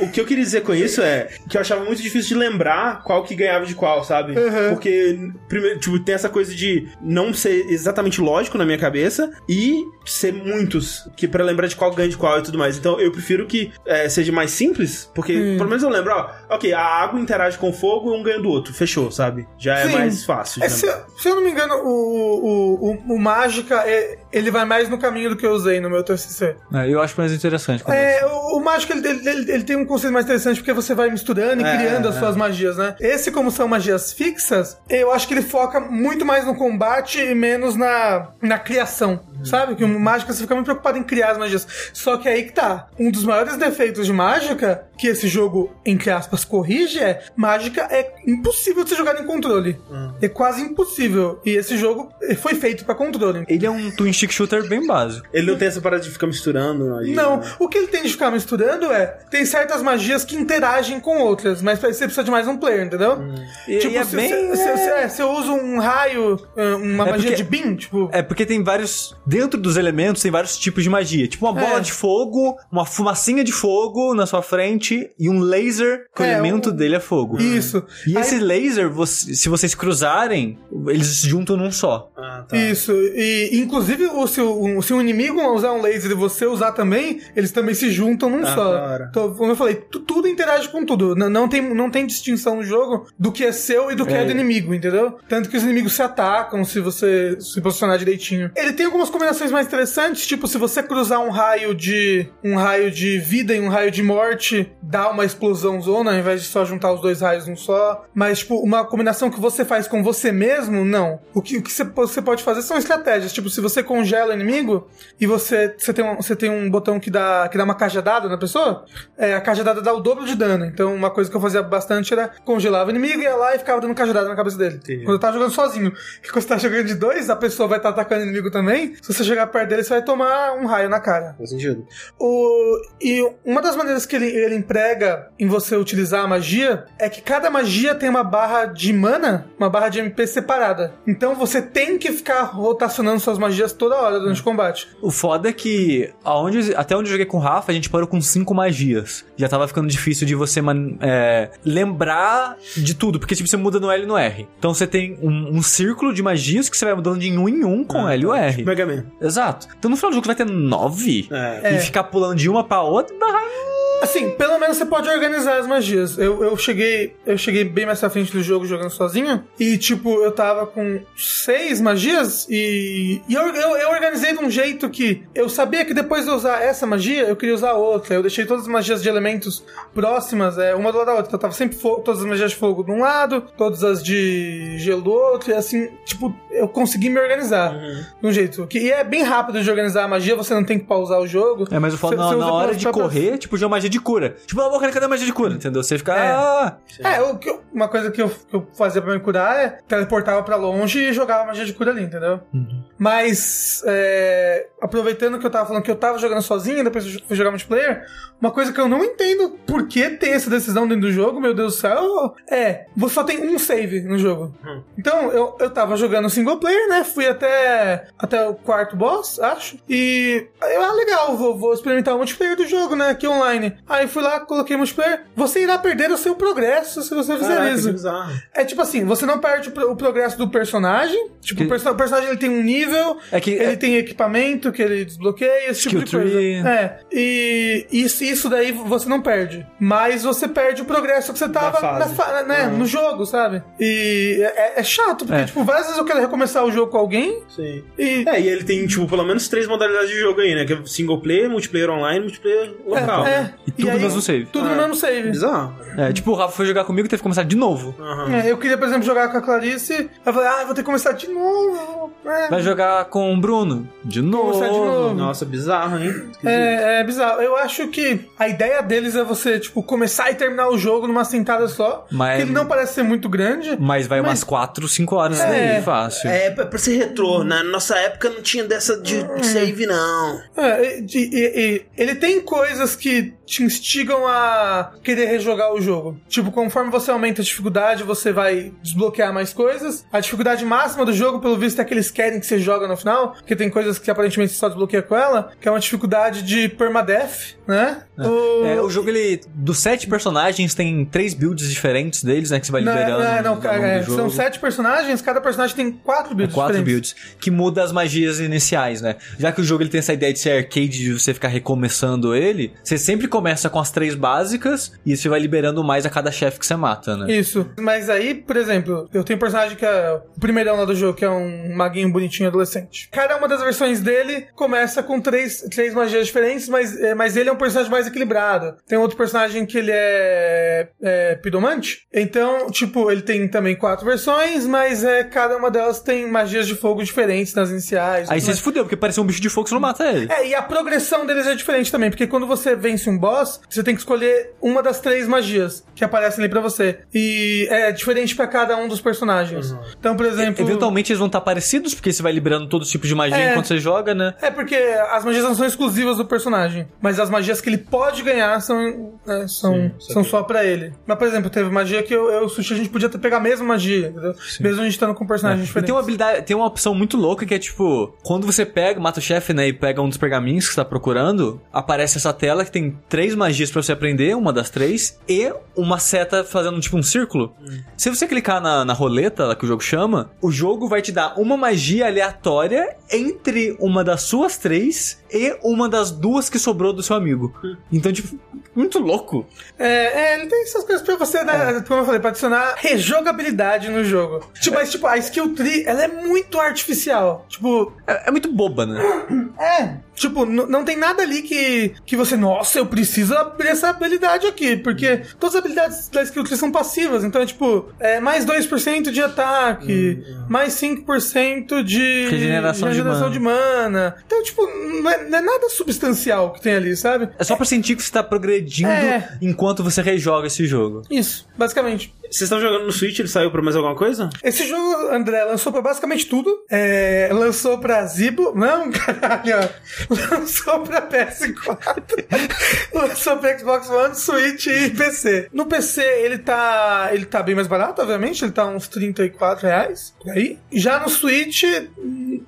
O que eu queria dizer com isso é que eu achava muito difícil de lembrar qual que ganhava de qual, sabe? Porque, primeiro, tipo, tem essa coisa de não ser exatamente lógico na minha cabeça e ser muitos, que pra lembrar de qual ganha de qual e tudo mais. Então eu prefiro que é, seja mais simples, porque pelo menos eu lembro, ó, ok, a água interage com o fogo e um ganha do outro. Fechou, sabe? Já é Sim. mais fácil. É, se, se eu não me engano, o, o, o, o Mágica, é- ele vai mais no caminho do que eu usei no meu TCC. É, eu acho mais interessante. quando É, o, o Mágica, ele, ele, ele- ele tem um conceito mais interessante porque você vai misturando e É, criando as é. suas magias, né? Esse, como são magias fixas, eu acho que ele foca muito mais no combate e menos na, na criação. Sabe? Que o Mágica você fica muito preocupado em criar as magias. Só que aí que tá. Um dos maiores defeitos de Mágica, que esse jogo, entre aspas, corrige, é Mágica é impossível de você jogar em controle. É quase impossível. E esse jogo eh, foi feito pra controle. Ele é um twin stick shooter bem básico. Ele não tem essa parada de ficar misturando. Aí, Não, né? o que ele tem de ficar misturando é. Tem certas magias que interagem com outras, mas pra isso você precisa de mais um player, entendeu? E- Tipo, e é se, bem- se, se, se- é, se eu uso um raio, eh, uma É magia porque- de beam, tipo. É porque tem vários dentro dos elementos tem vários tipos de magia. Tipo uma bola É. de fogo, uma fumacinha de fogo na sua frente e um laser que o É, elemento um- dele é fogo. Isso. E Aí- esse laser, você- se vocês cruzarem, eles se juntam num só. Ah, tá. Isso, e inclusive o, se, o, se o inimigo usar um laser e você usar também, eles também se juntam num Ah, só. Então, como eu falei, tu- tudo interage com tudo. N- não, tem, não tem distinção no jogo do que é seu e do que é, É. do inimigo, entendeu? Tanto que os inimigos se atacam se você se posicionar direitinho. Ele tem algumas combinações mais interessantes, tipo, se você cruzar um raio de um raio de vida e um raio de morte, dá uma explosão zona, ao invés de só juntar os dois raios num só. Mas, tipo, uma combinação que você faz com você mesmo, não. O que, o que você, pode fazer são estratégias. Tipo, se você congela o inimigo e você, você, tem, um, você tem um botão que dá, que dá uma cajadada na pessoa, é, a cajadada dá o dobro de dano. Então, uma coisa que eu fazia bastante era congelava o inimigo, ia lá e ficava dando cajadada na cabeça dele. Entendi. Quando eu tava jogando sozinho. Porque quando você tá jogando de dois, a pessoa vai estar atacando o inimigo também. Se você chegar perto dele, você vai tomar um raio na cara. Faz sentido. O, e uma das maneiras que ele, ele emprega em você utilizar a magia é que cada magia tem uma barra de mana, uma barra de MP separada. Então você tem que ficar rotacionando suas magias toda hora durante o combate. O foda é que aonde, até onde eu joguei com o Rafa, a gente parou com cinco magias. Já tava ficando difícil de você man- é, lembrar de tudo, porque tipo, você muda no L e no R. Então você tem um, um círculo de magias que você vai mudando de um em um com Ah, L e o R. Tipo Mega Man. Exato. Então no final do jogo você vai ter nove. É. E É. ficar pulando de uma pra outra. Assim, pelo menos você pode organizar as magias. Eu, eu cheguei eu cheguei bem mais pra frente do jogo jogando sozinho. E, tipo, eu tava com seis magias e, e eu, eu, eu organizei de um jeito que eu sabia que depois de eu usar essa magia, eu queria usar outra. Eu deixei todas as magias de elementos próximas, é, uma do lado da outra. Então, tava sempre todas as magias de fogo de um lado, todas as de gelo do outro. E assim, tipo, eu consegui me organizar de um jeito. Que, e é bem rápido de organizar a magia, você não tem que pausar o jogo. É, mas o foda Você- na, você na usa hora pra- de pra- correr, tipo, de uma magia de cura. Tipo, ah, cara, cadê a magia de cura? Entendeu? Você fica. É. Ah, É, o que eu- uma coisa que eu, que eu fazia pra me curar é teleportava pra longe e jogava magia de cura ali, entendeu? Mas, é, aproveitando que eu tava falando que eu tava jogando sozinho, depois eu fui jogar multiplayer, uma coisa que eu não entendo por que ter essa decisão dentro do jogo, meu Deus do céu, é, você só tem um save no jogo. Então, eu, eu tava jogando single player, né? Fui até, até o quarto boss, acho. E aí eu, ah, legal, vou, vou experimentar o multiplayer do jogo, né? Aqui online. Aí fui lá, coloquei multiplayer. Você irá perder o seu progresso se você fizer Caraca, isso. É tipo assim, você não perde o pro- o progresso do personagem. Tipo, Que- o, perso- o personagem ele tem um nível, É que- ele é- tem equipamento que ele desbloqueia, esse tipo Skill de coisa. tree. É. E isso, isso daí você não perde. Mas você perde o progresso que você tava na fa- né, Uhum. no jogo, sabe? E é, é chato, porque, É. tipo, várias vezes eu quero recomeçar o jogo com alguém Sim. e. É, e ele tem, tipo, pelo menos três modalidades de jogo aí, né? Que é single player, multiplayer online, multiplayer local. é, né? E tudo no mesmo save. Tudo no É. mesmo save. Bizarro. É, tipo, o Rafa foi jogar comigo e teve que começar de novo. Aham. É, eu queria, por exemplo, jogar com a Clarice. Eu falei, ah, vou ter que começar de novo. É, Vai jogar com o Bruno? De novo. Começar de novo. Nossa, bizarro, hein? É, é bizarro. Eu acho que a ideia deles é você, tipo, começar e terminar o jogo numa sentada só. Mas- Que ele não parece ser muito grande. Mas vai umas Mas- 4, 5 horas É. daí, fácil. É, pra pra ser retrô. Na nossa época não tinha dessa de save, não. É, e, e- e- ele tem coisas que te instigam a querer rejogar o jogo. Tipo, conforme você aumenta a dificuldade, você vai desbloquear mais coisas. A dificuldade máxima do jogo, pelo visto, é que eles querem que você joga no final, porque tem coisas que aparentemente você só desbloqueia com ela, que é uma dificuldade de permadeath, né? O- É, o jogo, ele. Dos sete personagens, tem três builds diferentes deles, né? Que você vai Não, liberando. não, não, cara, é, do jogo. são sete personagens, cada personagem tem quatro É builds quatro diferentes. builds. Que muda as magias iniciais, né? Já que o jogo ele tem essa ideia de ser arcade, de você ficar recomeçando ele, você sempre começa com as três básicas e você vai liberando mais a cada chefe que você mata, né? Isso. Mas aí, por exemplo, eu tenho um personagem que é o primeirão lá do jogo, que é um maguinho bonitinho adolescente. Cada uma das versões dele começa com três, três magias diferentes, mas, é, mas ele é um personagem mais equilibrado. Tem outro personagem que ele é, é pidomante. Então, tipo, ele tem também quatro versões, mas é, cada uma delas tem magias de fogo diferentes nas iniciais. Aí você se fudeu, porque parecia um bicho de fogo você não mata ele. É, e a progressão deles é diferente também, porque quando você vence um boss, você tem que escolher uma das três magias que aparecem ali pra você. E é diferente pra cada um dos personagens. Então, por exemplo. Eventualmente eles vão estar parecidos porque você vai liberando todos os tipos de magia É. enquanto você joga, né? É porque as magias não são exclusivas do personagem, mas as magias que ele pode ganhar são, né, são, Sim, são só pra ele. Mas, por exemplo, teve magia que eu, eu e o Sushi a gente podia ter pegar a mesma magia, entendeu? Mesmo a gente estando com personagens E diferentes. tem uma habilidade, tem uma opção muito louca que é tipo, quando você pega, mata o chefe, né, e pega um dos pergaminhos que você tá procurando, aparece essa tela que tem três magias pra você aprender, uma das três, e uma seta fazendo tipo um círculo. Se você clicar na, na roleta, que o jogo chama, o jogo vai te dar uma magia aleatória entre uma das suas três e uma das duas que sobrou do seu amigo. Então, tipo, muito louco. É, é, ele tem essas coisas pra você, né? Como eu falei, pra adicionar rejogabilidade no jogo. Tipo, mas, tipo, a skill tree, ela é muito artificial. Tipo, É, é muito boba, né? é. Tipo, não tem nada ali que, que você, nossa, eu preciso abrir essa habilidade aqui. Porque todas as habilidades da skill tree são passivas. Então, é tipo, é, mais 2% de ataque, mais 5% de Regeneração de regeneração de mana. Então, tipo, não é, não é nada substancial que tem ali, sabe? É só pra sentir que você tá progredindo É. enquanto você rejoga esse jogo. Isso, basicamente. Vocês estão jogando no Switch, ele saiu pra mais alguma coisa? Esse jogo, André, lançou pra basicamente tudo. É, lançou pra Zibo. Não, caralho. Lançou pra PS4. lançou pra Xbox One, Switch e PC. No PC, ele tá. Ele tá bem mais barato, obviamente. Ele tá uns 34 reais. Por aí. Já no Switch,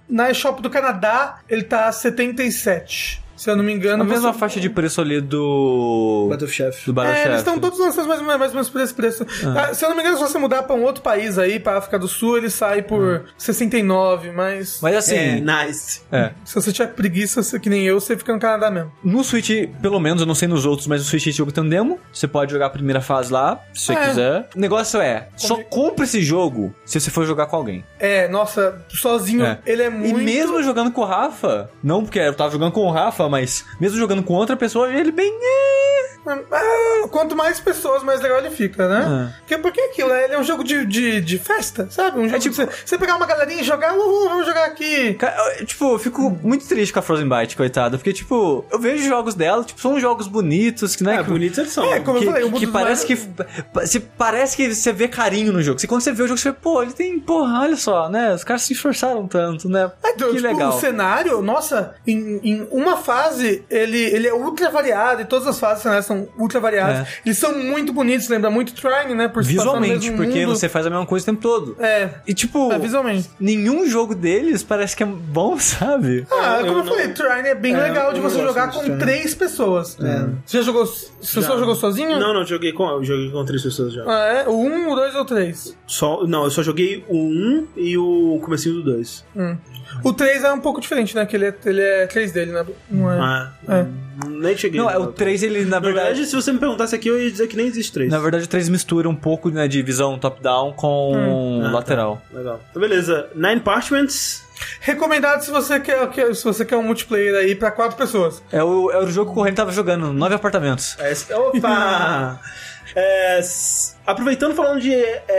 na eShop do Canadá, ele tá 77. Se eu não me engano. A mesma você- faixa de preço ali do. Battle Chef. Do Battle é, Chef. eles estão todos lançando mais ou menos, mais ou menos por esse preço. Ah, se eu não me engano, se você mudar pra um outro país aí, pra África do Sul, ele sai por 69, mas... Mas assim, É, nice. é. Se você tiver preguiça, você- que nem eu, você fica no Canadá mesmo. No Switch, pelo menos, eu não sei nos outros, mas no Switch esse jogo tem um demo. Você pode jogar a primeira fase lá, se você É. quiser. O negócio é, só compra esse jogo se você for jogar com alguém. É, nossa, sozinho, É. ele é muito... E mesmo jogando com o Rafa, não porque eu tava jogando com o Rafa, mas mesmo jogando com outra pessoa, ele bem. é. Ah, quanto mais pessoas, mais legal ele fica, né? É. Porque, porque é aquilo, ele é um jogo de, de, de festa, sabe? Um jogo tipo- de você, você pegar uma galerinha e jogar, uhul, vamos jogar aqui. Eu, tipo, eu fico muito triste com a Frozen Byte, coitada. Porque, tipo, eu vejo jogos dela, tipo, são jogos bonitos, que, né? É, que- bonitos eles são. É, como que, eu falei, o que mundo dos parece que mais- se parece que você vê carinho no jogo. Se quando você vê o jogo, você vê, pô, ele tem, porra, olha só, né? Os caras se esforçaram tanto, né? É, então, que tipo, legal. o cenário, nossa, em, em uma fase, ele, ele é ultra variado, e todas as fases né, são ultra variadas. É. Eles são muito bonitos, lembra muito Trine, né? Por Visualmente, mesmo porque mundo. você faz a mesma coisa o tempo todo. É, E tipo, é, visualmente. nenhum jogo deles parece que é bom, sabe? Ah, eu como eu não- falei, Trine é bem É, legal de eu não você jogar com Trine. três pessoas. Você já jogou. Você Já. só jogou sozinho? Não, não, joguei com, eu joguei com três pessoas já. Ah, é? O um, o dois ou o três? Só, não, eu só joguei o 1 e o comecinho do 2. Hum. O 3 é um pouco diferente, né? Que ele é, ele é 3 dele, né? Não é. Ah, É. nem cheguei. Não, é o no 3 ele, na Na verdade, verdade... se você me perguntasse aqui, eu ia dizer que nem existe 3. Na verdade, o 3 mistura um pouco né, de visão top-down com Ah, tá. lateral. Legal. Então, beleza. Nine Parchments. Recomendado se você quer, se você quer um multiplayer aí pra quatro pessoas. É o, é o jogo que o Corrente tava jogando, nove apartamentos. É, Opa! É, aproveitando falando de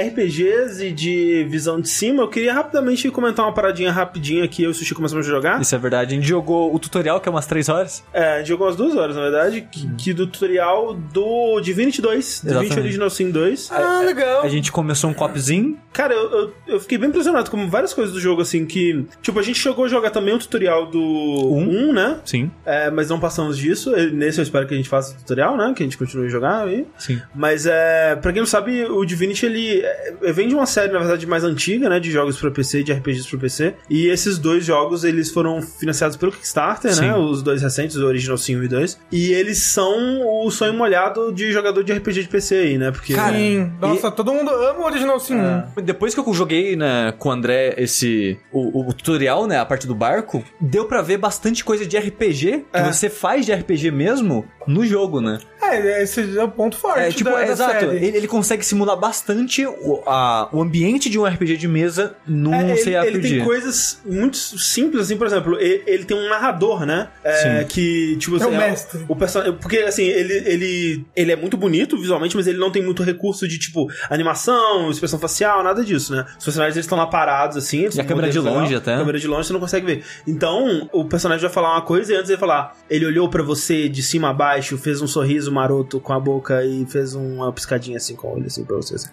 RPGs e de visão de cima, eu queria rapidamente comentar uma paradinha rapidinha que eu e o Sushi começamos a jogar. Isso é verdade. A gente jogou o tutorial, que é umas 3 horas. É, a gente jogou umas duas horas, na verdade, que, que do tutorial do Divinity 2, Divinity. Original Sin 2. Ah, legal. A gente começou um copzinho. Cara, eu, eu, eu fiquei bem impressionado com várias coisas do jogo, assim, que... Tipo, a gente chegou a jogar também o tutorial do Um. 1, né? Sim, É, mas não passamos disso. Nesse eu espero que a gente faça o tutorial, né? Que a gente continue a jogar aí. sim. Mas é. Pra quem não sabe, o Divinity ele é, vem de uma série, na verdade, mais antiga, né? De jogos pra PC, de RPGs pra PC. E esses dois jogos, eles foram financiados pelo Kickstarter, Sim. né? Os dois recentes, o Original Sin 1 e 2. E eles são o sonho molhado de jogador de RPG de PC aí, né? Porque. Cara, Sim. Nossa, todo mundo ama o Original Sin 1. Depois que eu joguei né, com o André esse o, o tutorial, né, a parte do barco, deu pra ver bastante coisa de RPG que É. você faz de RPG mesmo no jogo, né? É, esse é o ponto forte É, tipo, da, da exato. série. Ele, ele consegue simular bastante o, a- o ambiente de um RPG de mesa num É, ele, ele tem coisas muito simples, assim, por exemplo, ele, ele tem um narrador, né? É, Sim. que, tipo, É o assim, mestre. O personagem. Porque, assim, ele, ele, ele é muito bonito visualmente, mas ele não tem muito recurso de, tipo, animação, expressão facial, nada disso, né? Os personagens eles estão lá parados, assim. E a câmera de longe legal. até. A câmera de longe você não consegue ver. Então, o personagem vai falar uma coisa e antes ele falar, ele olhou pra você de cima a baixo, fez um sorriso maroto com a boca e fez uma piscadinha assim com o assim pra você. Assim.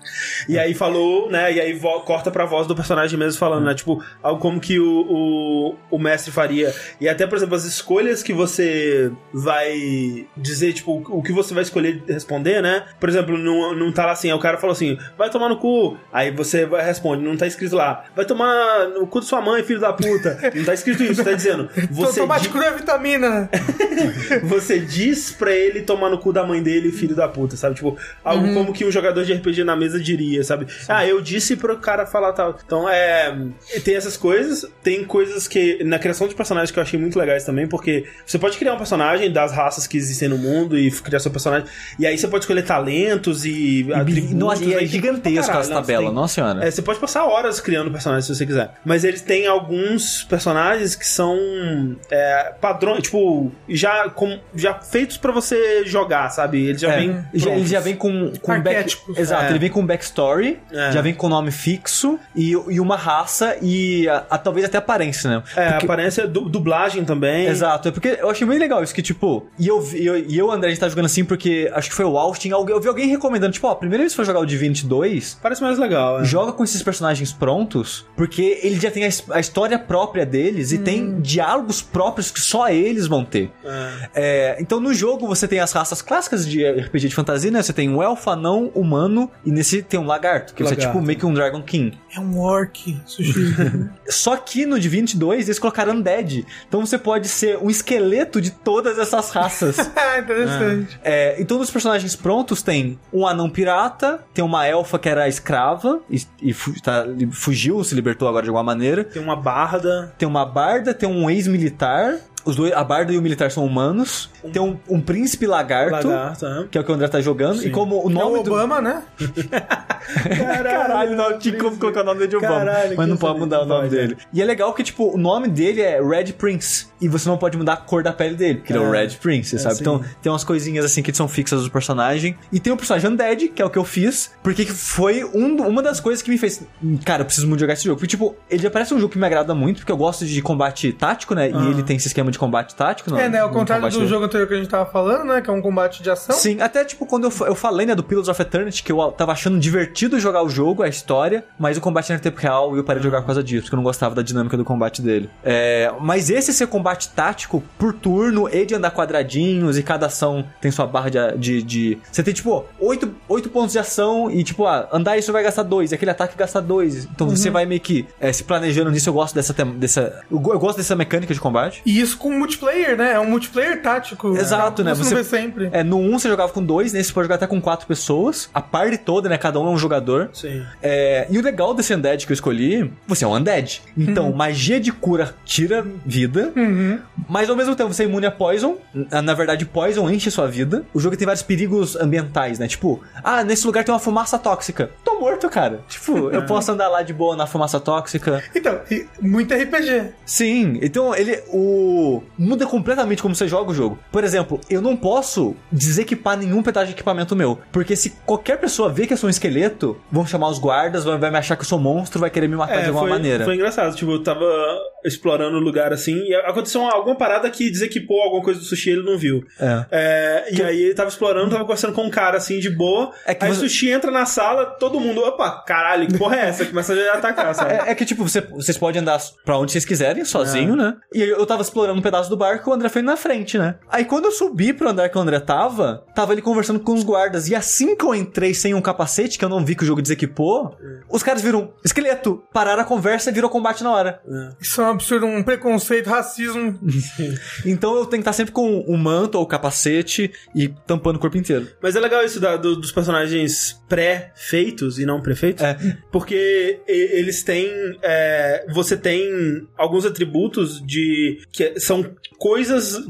E aí falou, né? E aí corta pra voz do personagem mesmo falando, né? Tipo, algo como que o, o, o mestre faria. E até, por exemplo, as escolhas que você vai dizer, tipo, o que você vai escolher responder, né? Por exemplo, não, não tá lá assim, aí o cara falou assim, vai tomar no cu. Aí você vai responde, não tá escrito lá, vai tomar no cu de sua mãe, filho da puta. Não tá escrito isso, tá dizendo. Você Tomate di... cru é vitamina. você diz pra ele tomar no cu da mãe dele, filho da puta, sabe? Tipo, algo uhum. como que um jogador de RPG na mesa diria, sabe? Sim. Ah, eu disse pro cara falar tal. Então, é. Tem essas coisas, tem coisas que. Na criação de personagens que eu achei muito legais também, porque você pode criar um personagem das raças que existem no mundo e criar seu personagem. E aí você pode escolher talentos e. e. Nossa, e é gigantesco essa tabela, nossa senhora. É, você pode passar horas criando personagens se você quiser. Mas eles têm alguns personagens que são é, padrões, tipo, já, com, já feitos para você jogar, sabe? Eles já é. vêm. Ele já vem com, com Exato, é. ele vem com backstory, é. já vem com nome fixo e, e uma raça e a, a, talvez até aparência, né? É, porque... aparência, du, dublagem também. Exato, é porque eu achei muito legal isso, que tipo, e eu, e eu, e eu André, a gente tá jogando assim porque acho que foi o Austin, eu vi alguém recomendando, tipo, ó, a primeira vez que for jogar o Divinity 2. Parece mais legal, é. Joga com esses personagens prontos, porque ele já tem a, a história própria deles hum. e tem diálogos próprios que só eles vão ter. É. É, então no jogo você tem as raças clássicas de RPG de fantasia, né? Você tem um elfo, anão, humano e nesse tem um lagarto, que lagarto. você é tipo meio que um Dragon King. É um orc, sushi. Só que no Divinity 2 eles colocaram Undead. Então você pode ser um esqueleto de todas essas raças. Interessante. É, então nos personagens prontos tem um anão pirata, tem uma elfa que era escrava e, e tá, fugiu, se libertou agora de alguma maneira. Tem uma barda. Tem uma barda, tem um ex-militar. Os dois, a Barda e o militar são humanos. Um, tem um, um príncipe lagarto, lagarto é. que é o que o André tá jogando. Sim. E como o nome é o Obama, do... né? Caralho, Caralho não tinha como colocar o nome dele de Obama. Caralho, mas não pode mudar o nome pode. dele. E é legal que, tipo, o nome dele é Red Prince. E você não pode mudar a cor da pele dele, porque é. ele é o Red Prince, é, sabe? Sim. Então tem umas coisinhas assim que são fixas do personagem. E tem o personagem Undead, que é o que eu fiz, porque foi um, uma das coisas que me fez. Cara, eu preciso muito jogar esse jogo. Porque, tipo, ele já parece um jogo que me agrada muito, porque eu gosto de combate tático, né? E ele tem esse esquema de combate tático, É, né? Ao contrário do jogo anterior que a gente tava falando, né? Que é um combate de ação. Sim, até tipo quando eu, eu falei, né, do Pillars of Eternity, que eu tava achando divertido jogar o jogo, a história, mas o combate era em tempo real e eu parei de jogar por causa disso, porque eu não gostava da dinâmica do combate dele. É, mas esse ser combate tático por turno e de andar quadradinhos e cada ação tem sua barra de. de, de... Você tem tipo 8, 8 pontos de ação e tipo, ah, andar isso vai gastar 2, aquele ataque gasta 2. Então uhum. você vai meio que é, se planejando nisso. Eu gosto dessa. dessa eu, eu gosto dessa mecânica de combate. E isso com multiplayer, né? É um multiplayer tático. Exato, né? Você, você sempre. É, no 1 um você jogava com dois, nesse você pode jogar até com quatro pessoas. A party toda, né? Cada um é um jogador. Sim. É, e o legal desse Undead que eu escolhi, você é um Undead. Então, uhum. magia de cura tira vida, uhum. mas ao mesmo tempo você é imune a Poison. Na verdade, Poison enche sua vida. O jogo tem vários perigos ambientais, né? Tipo, ah, nesse lugar tem uma fumaça tóxica. Tô morto, cara. Tipo, eu posso andar lá de boa na fumaça tóxica. Então, muito RPG. Sim, então ele o muda completamente como você joga o jogo. Por exemplo, eu não posso desequipar nenhum pedaço de equipamento meu, porque se qualquer pessoa ver que eu sou um esqueleto, vão chamar os guardas, vai, vai me achar que eu sou monstro, vai querer me matar é, de alguma foi, maneira. Foi engraçado, tipo, eu tava explorando o lugar assim, e aconteceu alguma parada que desequipou alguma coisa do sushi ele não viu. É. é e que... aí ele tava explorando, tava conversando com um cara assim de boa. É que aí você... o sushi entra na sala, todo mundo, opa, caralho, que porra é essa? Começa a atacar, sabe? É, é que tipo, você, vocês podem andar pra onde vocês quiserem, sozinho, é. né? E eu tava explorando um pedaço do barco e o André foi na frente, né? Aí quando eu subi pro andar que o André tava, tava ele conversando com os guardas. E assim que eu entrei sem um capacete, que eu não vi que o jogo desequipou, os caras viram esqueleto, pararam a conversa e virou combate na hora. Isso é um absurdo, um preconceito, racismo. então eu tenho que estar sempre com o um manto ou o capacete e tampando o corpo inteiro. Mas é legal isso da, do, dos personagens pré-feitos e não prefeitos. É. Porque eles têm. É, você tem alguns atributos de. que são coisas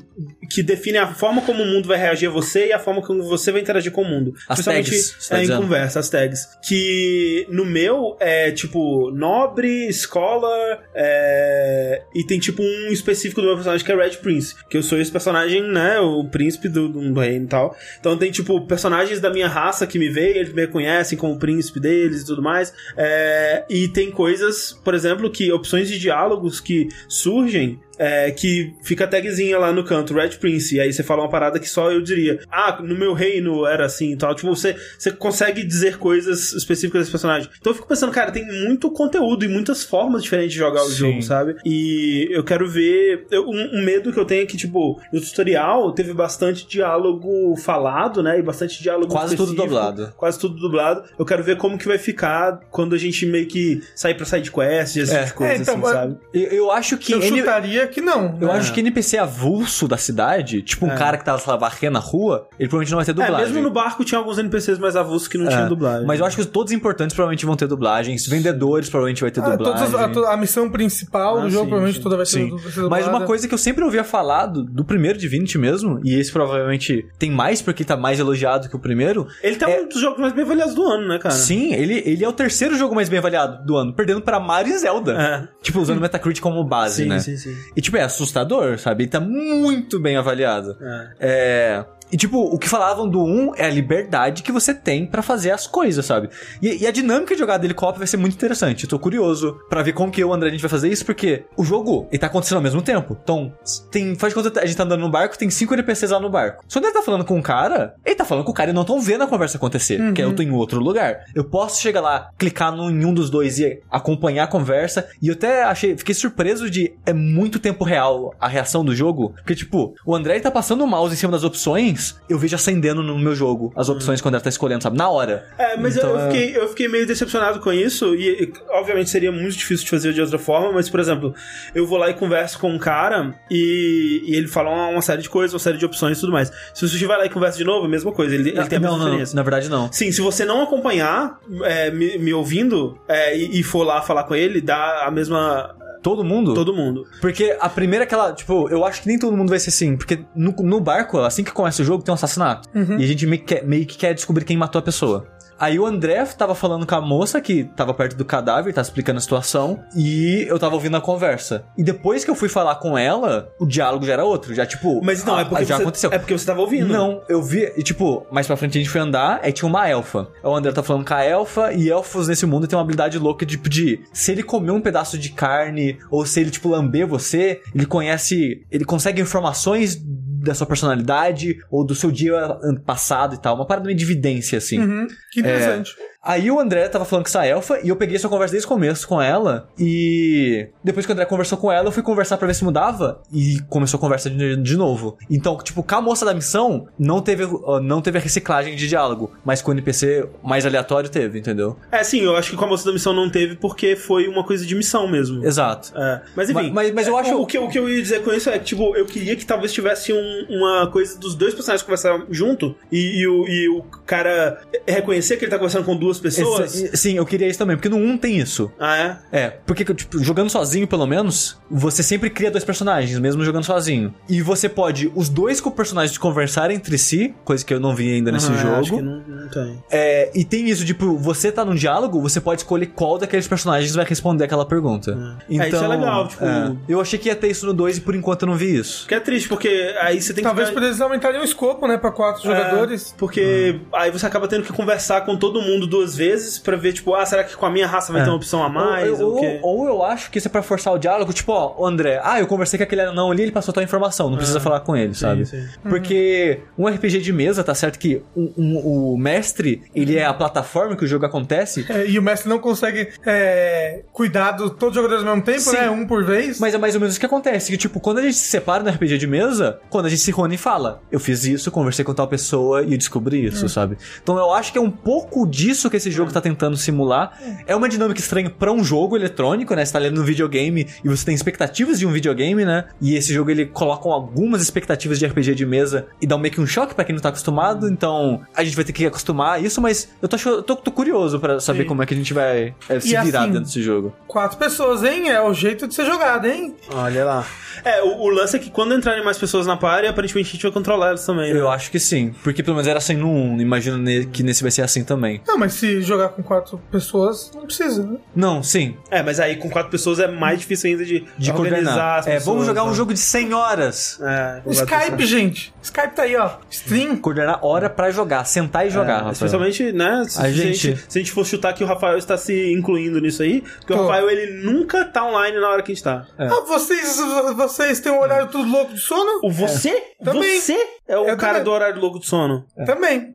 que definem a forma como o mundo vai reagir a você e a forma como você vai interagir com o mundo. As tags, tá é, em conversa, as tags. Que no meu é tipo nobre, escola, é, e tem tipo um específico do meu personagem que é Red Prince. Que eu sou esse personagem, né? O príncipe do, do reino e tal. Então tem tipo personagens da minha raça que me veem, eles me reconhecem como príncipe deles e tudo mais. É, e tem coisas, por exemplo, que opções de diálogos que surgem é, que fica a tagzinha lá no canto, Red Prince, e aí você fala uma parada que só eu diria. Ah, no meu reino era assim e tal. Tipo, você, você consegue dizer coisas específicas desse personagem. Então eu fico pensando, cara, tem muito conteúdo e muitas formas diferentes de jogar o Sim. jogo, sabe? E eu quero ver. eu- um, um medo que eu tenho é que, tipo, no tutorial teve bastante diálogo falado, né? E bastante diálogo Quase tudo dublado. Quase tudo dublado. Eu quero ver como que vai ficar quando a gente meio que sair pra side quest, esse É. tipo de coisa, É, então, assim, sabe? Eu, eu acho que. Eu N- chutaria que não. Eu né? acho que NPC avulso da cidade, tipo um É. cara que tava, sei lá, varrendo a rua, ele provavelmente não vai ter É, dublagem. mesmo no barco tinha alguns NPCs mais avulsos que não É, tinham dublagem. Mas eu acho que todos os importantes provavelmente vão ter dublagens. Vendedores provavelmente vai ter Ah, dublagem. as- a, a missão principal Ah, do jogo sim, provavelmente sim. toda vai ser, Sim. du- vai ser Mas dublada. uma coisa que eu sempre ouvia falar do, do primeiro Divinity mesmo, e esse provavelmente tem mais porque tá mais elogiado que o primeiro. Ele tá É- um dos jogos mais bem avaliados do ano, né, cara? Sim, ele, ele é o terceiro jogo mais bem avaliado do ano, perdendo pra Mario e Zelda. É. Tipo, usando Metacritic como base, Sim, né? sim, sim. E, tipo, é assustador, sabe? Ele tá muito bem avaliado. É. É. E, tipo, o que falavam do 1 é a liberdade que você tem pra fazer as coisas, sabe? E, e a dinâmica de jogar dele co-op vai ser muito interessante. Eu tô curioso pra ver como que eu e o André a gente vai fazer isso, porque o jogo, ele tá acontecendo ao mesmo tempo. Então, tem, faz de conta que a gente tá andando no barco, tem cinco NPCs lá no barco. Se o André tá falando com um cara, ele tá falando com o cara e não tão vendo a conversa acontecer, porque eu tô em outro lugar. Eu posso chegar lá, clicar no, em um dos dois e acompanhar a conversa, e eu até achei, fiquei surpreso de é muito tempo real a reação do jogo, porque, tipo, o André tá passando o mouse em cima das opções, eu vejo acendendo no meu jogo as opções quando ele tá escolhendo, sabe? Na hora. É, mas eu- Então, eu, é- fiquei, eu fiquei meio decepcionado com isso, e, e, obviamente seria muito difícil de fazer de outra forma, mas, por exemplo, eu vou lá e converso com um cara e, e ele fala uma, uma série de coisas, uma série de opções e tudo mais. Se Sushi vai lá e conversa de novo, a mesma coisa, ele, ele tem a não, mesma não, experiência. na verdade não. Sim, se você não acompanhar, é, me, me ouvindo, é, e, e for lá falar com ele, dá a mesma. Todo mundo? todo mundo. Porque a primeira que ela, tipo, eu acho que nem todo mundo vai ser assim. Porque no, no barco, assim que começa o jogo, tem um assassinato. E a gente meio que, quer, meio que quer descobrir quem matou a pessoa. Aí o André tava falando com a moça que tava perto do cadáver, tá explicando a situação, e eu tava ouvindo a conversa. E depois que eu fui falar com ela, o diálogo já era outro, já tipo, Mas então, ah, é porque, já você, aconteceu. é porque você tava ouvindo. Não, eu vi, e tipo, mais pra frente a gente foi andar, aí tinha uma elfa. O André tá falando com a elfa, e elfos nesse mundo tem uma habilidade louca de, de se ele comer um pedaço de carne, ou se ele, tipo, lamber você, ele conhece, ele consegue informações da sua personalidade, ou do seu dia passado e tal. Uma parada meio de evidência, assim. Uhum, que interessante. Aí o André tava falando com essa elfa e eu peguei essa conversa desde o começo com ela. E depois que o André conversou com ela, eu fui conversar pra ver se mudava. E começou a conversa de, de novo. Então, tipo, com a moça da missão, não teve, não teve a reciclagem de diálogo. Mas com o NPC mais aleatório teve, entendeu? É, sim, eu acho que com a moça da missão não teve porque foi uma coisa de missão mesmo. Exato. É, mas enfim. Mas- mas- mas eu é, acho- O que, o que eu ia dizer com isso é que, tipo, eu queria que talvez tivesse um- uma coisa dos dois personagens conversar junto e, e o, e o cara reconhecer que ele tá conversando com duas pessoas. Esse- sim, eu queria isso também, porque no 1 tem isso. Ah, é? É, porque, tipo, jogando sozinho, pelo menos, você sempre cria dois personagens, mesmo jogando sozinho. E você pode, os dois com personagens conversar entre si, coisa que eu não vi ainda nesse Ah, jogo. Acho que não, não tem. É, e tem isso, tipo, você tá num diálogo, você pode escolher qual daqueles personagens vai responder aquela pergunta. É, isso é legal, tipo- é. eu achei que ia ter isso no 2 e por enquanto eu não vi isso. Que é triste, porque aí você tem Talvez que. por eles aumentarem o escopo, né, pra quatro jogadores. Porque aí você acaba tendo que conversar com todo mundo duas vezes pra ver, tipo, ah, será que com a minha raça vai É. ter uma opção a mais? ou, Ou, ou, ou eu acho que isso é pra forçar o diálogo, tipo, ó, o André, ah, eu conversei com aquele anão ali, ele passou tal informação, não precisa falar com ele, sabe? Sim. Porque um RPG de mesa, tá certo que um- um- o mestre, ele é a plataforma que o jogo acontece, É, e o mestre não consegue é, cuidar de todos os jogadores ao mesmo tempo, Sim. né? Um por vez. Mas é mais ou menos o que acontece. Que, tipo, quando a gente se separa no RPG de mesa, quando a gente se reúne e fala, eu fiz isso, conversei com tal pessoa e eu descobri isso, sabe? Então eu acho que é um pouco disso que esse jogo tá tentando simular. É uma dinâmica estranha pra um jogo eletrônico, né? Você tá lendo no videogame e você tem expectativas de um videogame, né? E esse jogo ele coloca algumas expectativas de RPG de mesa e dá meio que um choque pra quem não tá acostumado. Então a gente vai ter que acostumar a isso, mas eu tô, eu tô, tô curioso pra saber Sim. como é que a gente vai é, se E virar assim, dentro desse jogo. Quatro pessoas, hein? É o jeito de ser jogado, hein? Olha lá. É, o, o lance é que quando entrarem mais pessoas na party, aparentemente a gente vai controlar elas também. né? Eu acho que sim, porque pelo menos era assim no 1, imagino ne- que nesse vai ser assim também. Não, mas se jogar com quatro pessoas, não precisa, né? Não, sim. É, mas aí com quatro pessoas é mais difícil ainda de, De organizar coordenar. as É, pessoas, vamos jogar um né? jogo de 100 horas. É, Skype, gente. Skype tá aí, ó. Stream. Coordenar hora pra jogar, sentar e jogar, É, Rafael. especialmente, né? Se A se gente- se a gente for chutar que o Rafael está se incluindo nisso aí, porque o Tô. Rafael ele nunca tá online na hora que a gente tá. Ah, vocês, vocês têm um horário tudo louco de sono? O você? Também. Você é o Eu cara também. do horário louco de sono. Também.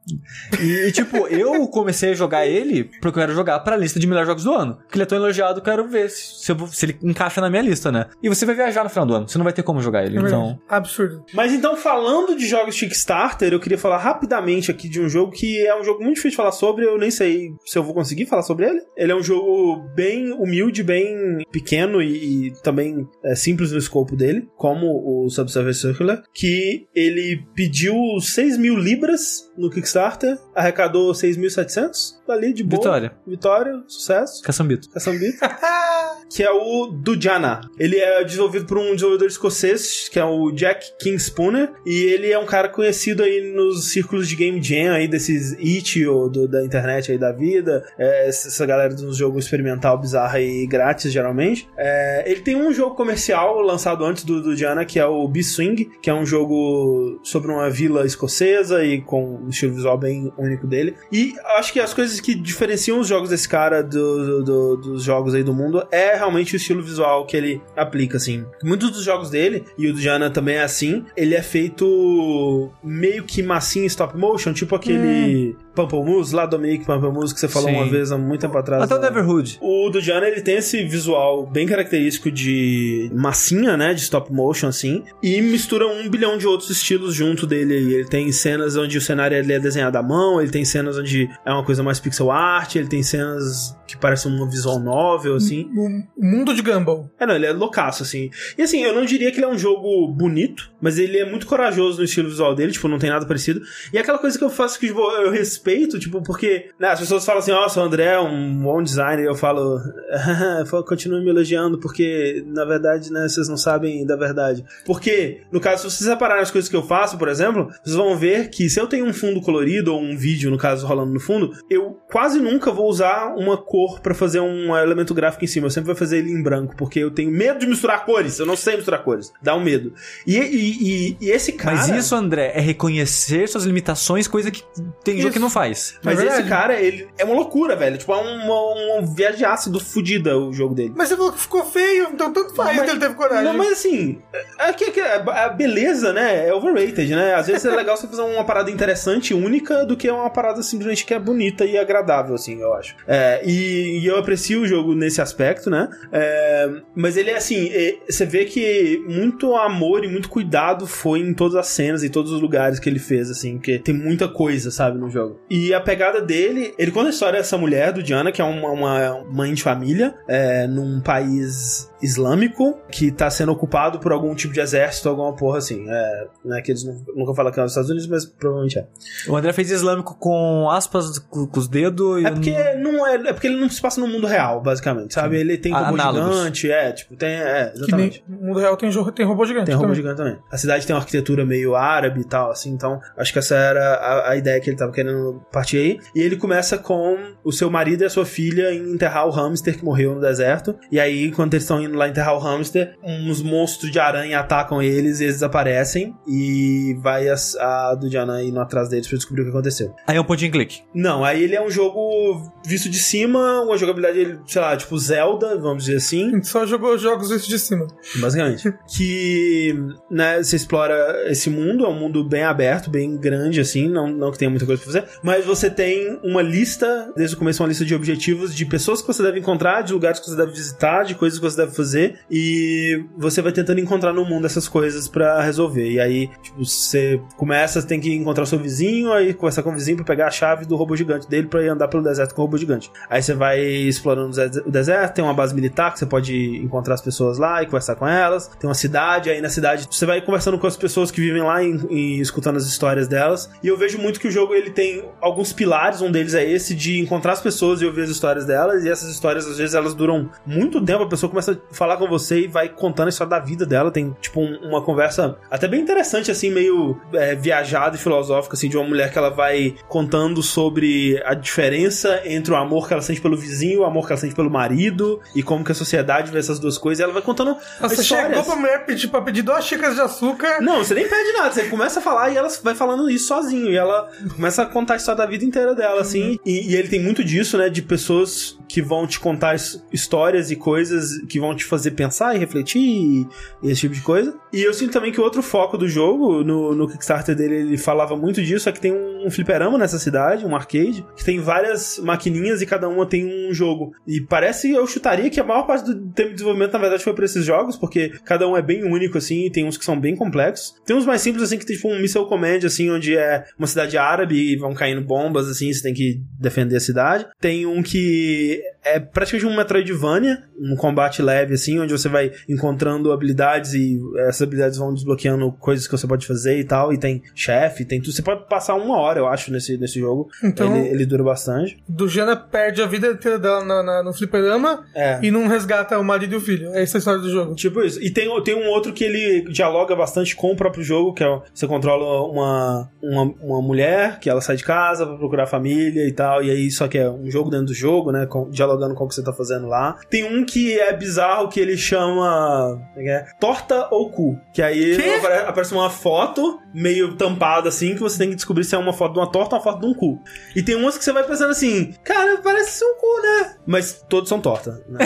E, tipo, eu comecei a jogar ele porque eu quero jogar pra lista de melhores jogos do ano. Porque ele é tão elogiado, eu quero ver se, se eu se ele encaixa na minha lista, né? E você vai viajar no final do ano, você não vai ter como jogar ele, É então... Absurdo. Mas então, falando de jogos Kickstarter, eu queria falar rapidamente aqui de um jogo que é um jogo muito difícil de falar sobre, eu nem sei se eu vou conseguir falar sobre ele. Ele é um jogo bem humilde, bem pequeno e, e também é, simples no escopo dele, como o Subsurface Circular, que ele pediu 6 mil libras no Kickstarter, arrecadou 6.700, dali de boa. Vitória. Vitória, sucesso. Caçambito. Caçambito. que é o Dujana. Ele é desenvolvido por um desenvolvedor escocês, que é o Jack King Spooner, e ele é um cara conhecido aí nos círculos de game jam aí desses itch.io do, da internet aí da vida, é, essa galera dos jogos experimental bizarro aí grátis geralmente. É, ele tem um jogo comercial lançado antes do Dujana, que é o B-Swing, que é um jogo sobre uma vila escocesa e com um estilo visual bem único dele. E acho que as coisas que diferenciam os jogos desse cara do- do- dos jogos aí do mundo é realmente o estilo visual que ele aplica, assim. Muitos dos jogos dele, e o do Jana também é assim, ele é feito meio que massinha stop motion, tipo aquele Pamplemousse, lá Dominic Pamplemousse, que você falou Sim. uma vez há muito tempo atrás. Até o né? Neverhood. O do Jana, ele tem esse visual bem característico de massinha, né? De stop motion, assim. E mistura um bilhão de outros estilos junto dele aí. Ele tem cenas onde o cenário ele é desenhado à mão, ele tem cenas onde é uma coisa mais pixel art, ele tem cenas que parecem uma visual novel, assim. O mundo de Gumball. É, não, ele é loucaço, assim. E assim, eu não diria que ele é um jogo bonito, mas ele é muito corajoso no estilo visual dele, tipo, não tem nada parecido. E é aquela coisa que eu faço que tipo, eu respeito, tipo, porque né, as pessoas falam assim, nossa, o André é um bom designer, e eu falo, continue me elogiando, porque, na verdade, né, vocês não sabem da verdade. Porque, no caso, se vocês repararem as coisas que eu faço, por exemplo, vocês vão ver que se eu tenho um fundo colorido, ou um vídeo, no caso, rolando no fundo, eu quase nunca vou usar uma cor pra fazer um elemento gráfico em cima. Eu sempre vou fazer ele em branco, porque eu tenho medo de misturar cores. Eu não sei misturar cores. Dá um medo. E, e, e- e esse cara. Mas isso, André, é reconhecer suas limitações, coisa que tem jogo Isso. que não faz. Mas É esse cara, ele é uma loucura, velho. Tipo, é uma, uma viagem de ácido fudida o jogo dele. Mas você falou que ficou feio, então tanto faz Mas- que ele teve coragem. Não, mas assim, é que, que a a beleza, né, é overrated, né? Às vezes é legal você fazer uma parada interessante, única, do que uma parada simplesmente que é bonita e agradável, assim, eu acho. É, e, e eu aprecio o jogo nesse aspecto, né? É, mas ele é assim, é, você vê que muito amor e muito cuidado foi em todas as cenas e todos os lugares que ele fez, assim, porque tem muita coisa, sabe, no jogo. E a pegada dele, ele conta a história dessa mulher, do Diana, que é uma, uma mãe de família, é, num país islâmico que tá sendo ocupado por algum tipo de exército, alguma porra assim. É, né, que eles nu- nunca falam que é nos Estados Unidos, mas provavelmente é. O André fez islâmico com aspas com, os dedos e. É porque não é, é porque ele não se passa no mundo real, basicamente, sabe? Ele tem robô Análogos. gigante, é, tipo, tem, é, Que nem exatamente. no mundo real tem, tem robô gigante. Tem robô também. gigante também. A cidade tem uma arquitetura meio árabe e tal, assim, então acho que essa era a, a ideia que ele tava querendo partir aí. E ele começa com o seu marido e a sua filha em enterrar o hamster que morreu no deserto. E aí, quando eles estão indo lá enterrar o hamster, uns monstros de aranha atacam eles e eles desaparecem. E vai a, a Dudiana indo atrás deles pra descobrir o que aconteceu. Aí é um point and click. Não, aí ele é um jogo visto de cima, uma jogabilidade, sei lá, tipo Zelda, vamos dizer assim. A gente só jogou jogos vistos de cima. Basicamente. que, né, você explora esse mundo, é um mundo bem aberto, bem grande, assim, não, não que tenha muita coisa pra fazer, mas você tem uma lista, desde o começo, uma lista de objetivos de pessoas que você deve encontrar, de lugares que você deve visitar, de coisas que você deve fazer, e você vai tentando encontrar no mundo essas coisas pra resolver. E aí, tipo, você começa, tem que encontrar seu vizinho, aí conversar com o vizinho pra pegar a chave do robô gigante dele pra ir andar pelo deserto com o robô gigante. Aí você vai explorando o deserto, tem uma base militar que você pode encontrar as pessoas lá e conversar com elas. Tem uma cidade, aí na cidade você vai conversando com as pessoas que vivem lá e, e escutando as histórias delas. E eu vejo muito que o jogo ele tem alguns pilares, um deles é esse de encontrar as pessoas e ouvir as histórias delas. E essas histórias às vezes elas duram muito tempo, a pessoa começa falar com você e vai contando a história da vida dela. Tem, tipo, um- uma conversa até bem interessante, assim, meio é, viajada e filosófica, assim, de uma mulher que ela vai contando sobre a diferença entre o amor que ela sente pelo vizinho e o amor que ela sente pelo marido e como que a sociedade vê essas duas coisas. E ela vai contando Você histórias. chegou pra mulher pedir pra pedir duas xícaras de açúcar. Não, você nem pede nada, você começa a falar e ela vai falando isso sozinho. E ela começa a contar a história da vida inteira dela, assim. E, e ele tem muito disso, né? De pessoas que vão te contar his- histórias e coisas que vão te fazer pensar e refletir e, esse tipo de coisa. E eu sinto também que outro foco do jogo, no, no Kickstarter dele, ele falava muito disso, é que tem um, fliperama nessa cidade, um arcade, que tem várias maquininhas e cada uma tem um jogo. E parece, eu chutaria que a maior parte do tempo de desenvolvimento, na verdade, foi pra esses jogos, porque cada um é bem único, assim, e tem uns que são bem complexos. Tem uns mais simples, assim, que tem tipo um Missile Command, assim, onde é uma cidade árabe e vão caindo bombas, assim, você tem que defender a cidade. Tem um que it, é praticamente um Metroidvania, um combate leve, assim, onde você vai encontrando habilidades e essas habilidades vão desbloqueando coisas que você pode fazer e tal. E tem chefe, tem tudo. Você pode passar uma hora, eu acho, nesse, nesse jogo. Então- Ele, ele dura bastante. Do Jana perde a vida inteira dela na- na- no fliperama É. e não resgata o marido e o filho. É essa a história do jogo. Tipo isso. E tem, tem um outro que ele dialoga bastante com o próprio jogo, que é você controla uma, uma, uma mulher que ela sai de casa pra procurar família e tal, e aí só que é um jogo dentro do jogo, né? com- dialogando com o que você tá fazendo lá. Tem um que é bizarro que ele chama. é é? Torta ou cu. Que aí apare- aparece uma foto meio tampada assim, que você tem que descobrir se é uma foto de uma torta ou uma foto de um cu. E tem umas que você vai pensando assim, cara, parece um cu, né? Mas todos são torta. Né?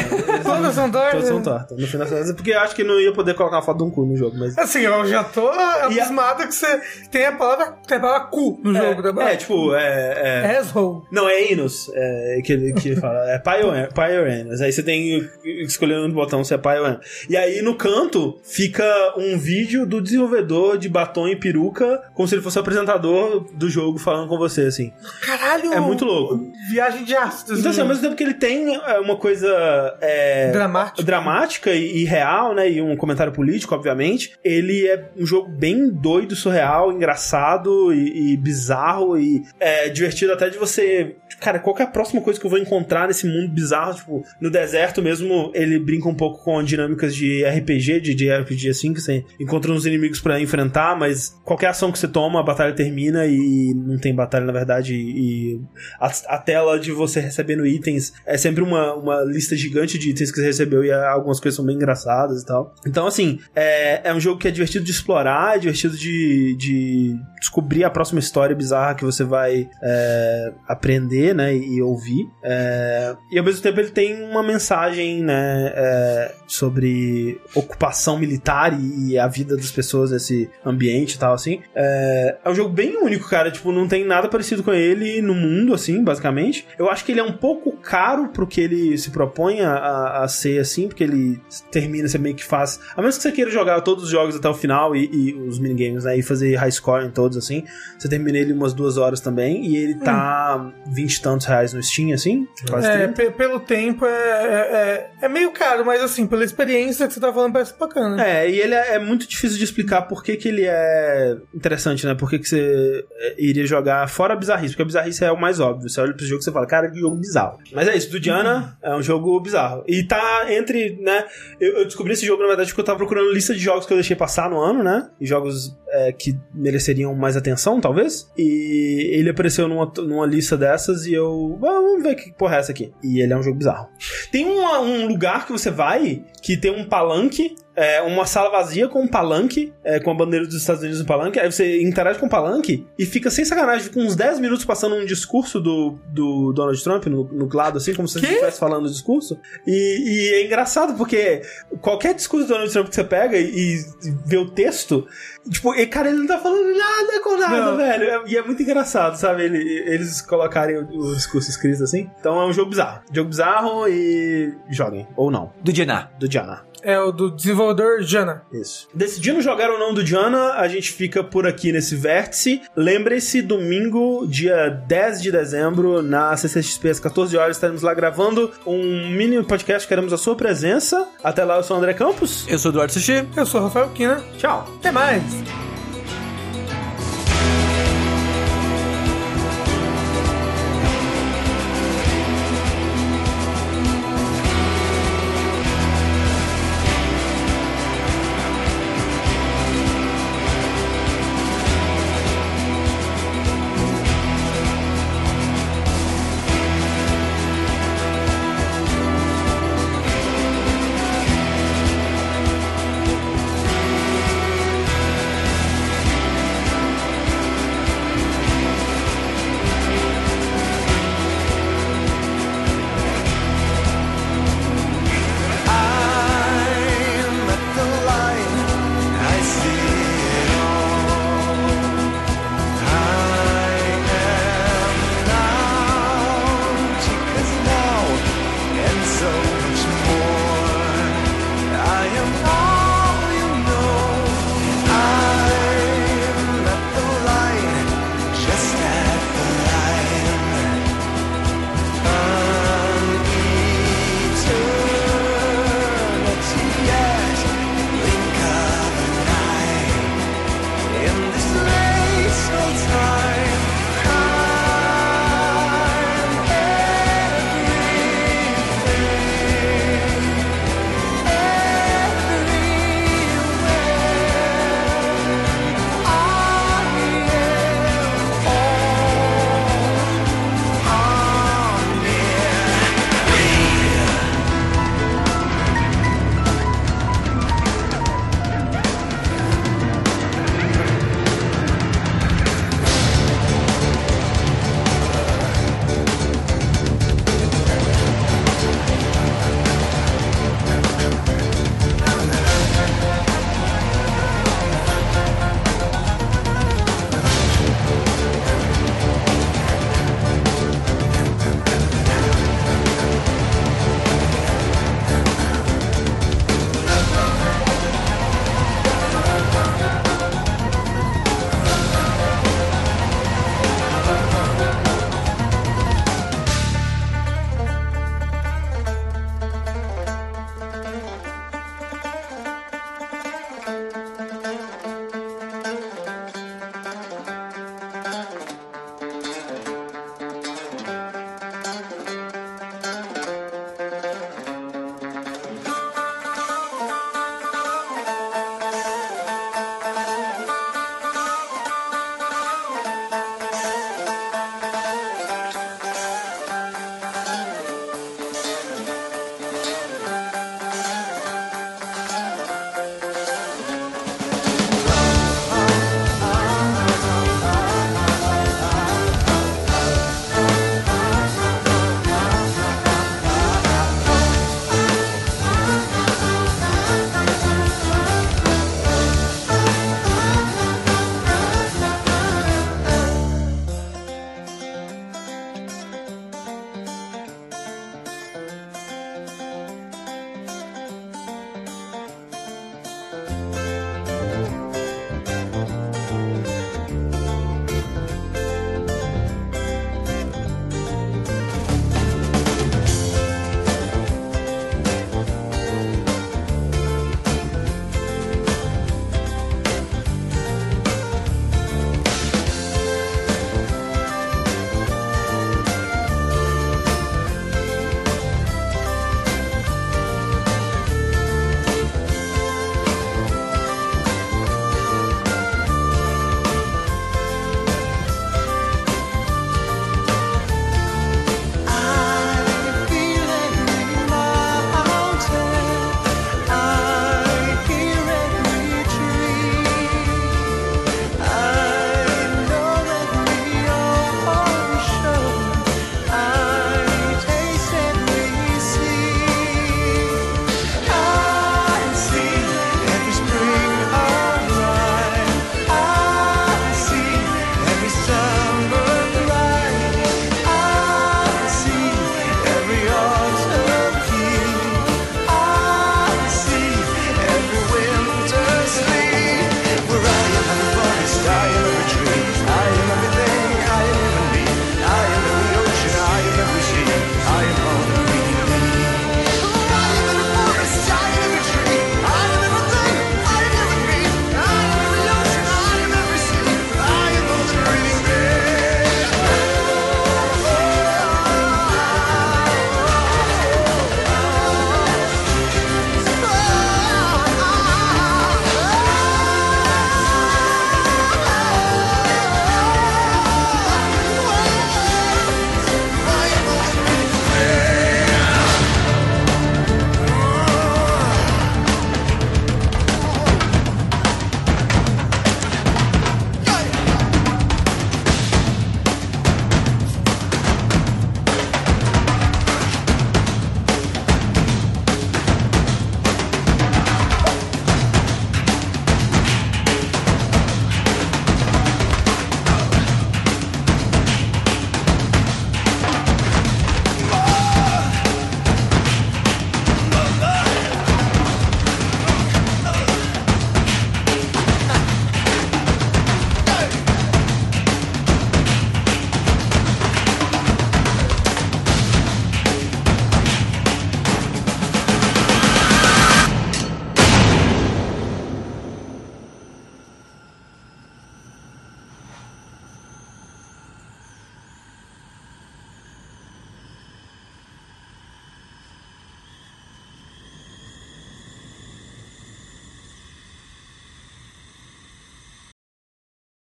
Todas são tortas? Todos são tortas. No final das porque eu acho que não ia poder colocar uma foto de um cu no jogo, mas. Assim, eu já tô abismado que você tem a palavra, tem a palavra cu no jogo, né? É, tipo, é. é- Asshole. Não, é Inus, é, que ele que ele fala. É pai pai ou Anus. Aí você tem que escolher um botão se é Anus. E aí no canto fica um vídeo do desenvolvedor de batom e peruca, como se ele fosse o apresentador do jogo falando com você, assim. Caralho! É muito louco. Viagem de ácido. Então, assim, ao mesmo tempo que ele tem é, uma coisa. é, Dramática. dramática e, e real, né? E um comentário político, obviamente. Ele é um jogo bem doido, surreal, engraçado e, e bizarro e é, divertido até de você. Cara, qual que é a próxima coisa que eu vou encontrar nesse mundo bizarro? Tipo, no deserto mesmo, ele brinca um pouco com dinâmicas de RPG, de, de RPG assim, que você encontra uns inimigos pra enfrentar, mas qualquer ação que você toma, a batalha termina e não tem batalha, na verdade, e a, a tela de você recebendo itens é sempre uma, uma lista gigante de itens que você recebeu e ah, algumas coisas são bem engraçadas e tal. Então, assim, é, é um jogo que é divertido de explorar, é divertido de, de descobrir a próxima história bizarra que você vai é, aprender, né, e ouvir. É, e ao mesmo tempo ele tem uma mensagem, né, é, sobre ocupação militar e, e a vida das pessoas nesse ambiente e tal, assim. É, é um jogo bem único, cara. Tipo, não tem nada parecido com ele no mundo, assim, basicamente. Eu acho que ele é um pouco caro pro que ele se propõe a, a- ser, assim, porque ele termina, você meio que faz. A menos que você queira jogar todos os jogos até o final e, e os minigames, né? E fazer high score em todos, assim. Você termina ele umas duas horas também. E ele tá 20 e tantos reais no Steam, assim. Quase É, 30. Pe- pelo tempo é, é, é, é meio caro, mas assim, pela experiência que você tá falando, parece bacana. É, e ele é, é muito difícil de explicar por que, que ele é interessante, né? Por que, que você é, iria jogar fora a bizarrice, porque a bizarrice é o mais óbvio. Você olha pro jogo e você fala, cara, que jogo bizarro. Mas é isso, do Diana é um jogo bizarro. E tá entre, né? Eu, eu descobri esse jogo, na verdade, porque eu tava procurando lista de jogos que eu deixei passar no ano, né? E jogos é, que mereceriam mais atenção, talvez. E ele apareceu numa, numa lista dessas e eu. "Ah, vamos ver que porra é essa aqui. E ele é um jogo bizarro. Tem uma- um lugar que você vai que tem um palanque, é, uma sala vazia com um palanque, é, com a bandeira dos Estados Unidos no palanque. Aí você interage com o palanque e fica sem sacanagem, com uns 10 minutos passando um discurso do, do Donald Trump no, no lado, assim, como se você estivesse falando o discurso. E, e é engraçado porque qualquer discurso do Donald Trump que você pega e, e vê o texto, tipo, e, cara, ele não tá falando nada com nada, Não. velho. É- e é muito engraçado, sabe? Ele- eles colocarem o, o discurso escrito assim. Então é um jogo bizarro. Jogo bizarro e joguem. Ou não. Do Diana. Do Diana. É o do desenvolvedor Jana. Isso. Decidindo jogar ou não do Diana, a gente fica por aqui nesse vértice. Lembre-se, domingo, dia 10 de dezembro, na CCXP, às 14 horas, estaremos lá gravando um mini podcast. Queremos a sua presença. Até lá, eu sou o André Campos. Eu sou o Eduardo Sushi. Eu sou o Rafael Kina. Tchau. Até mais!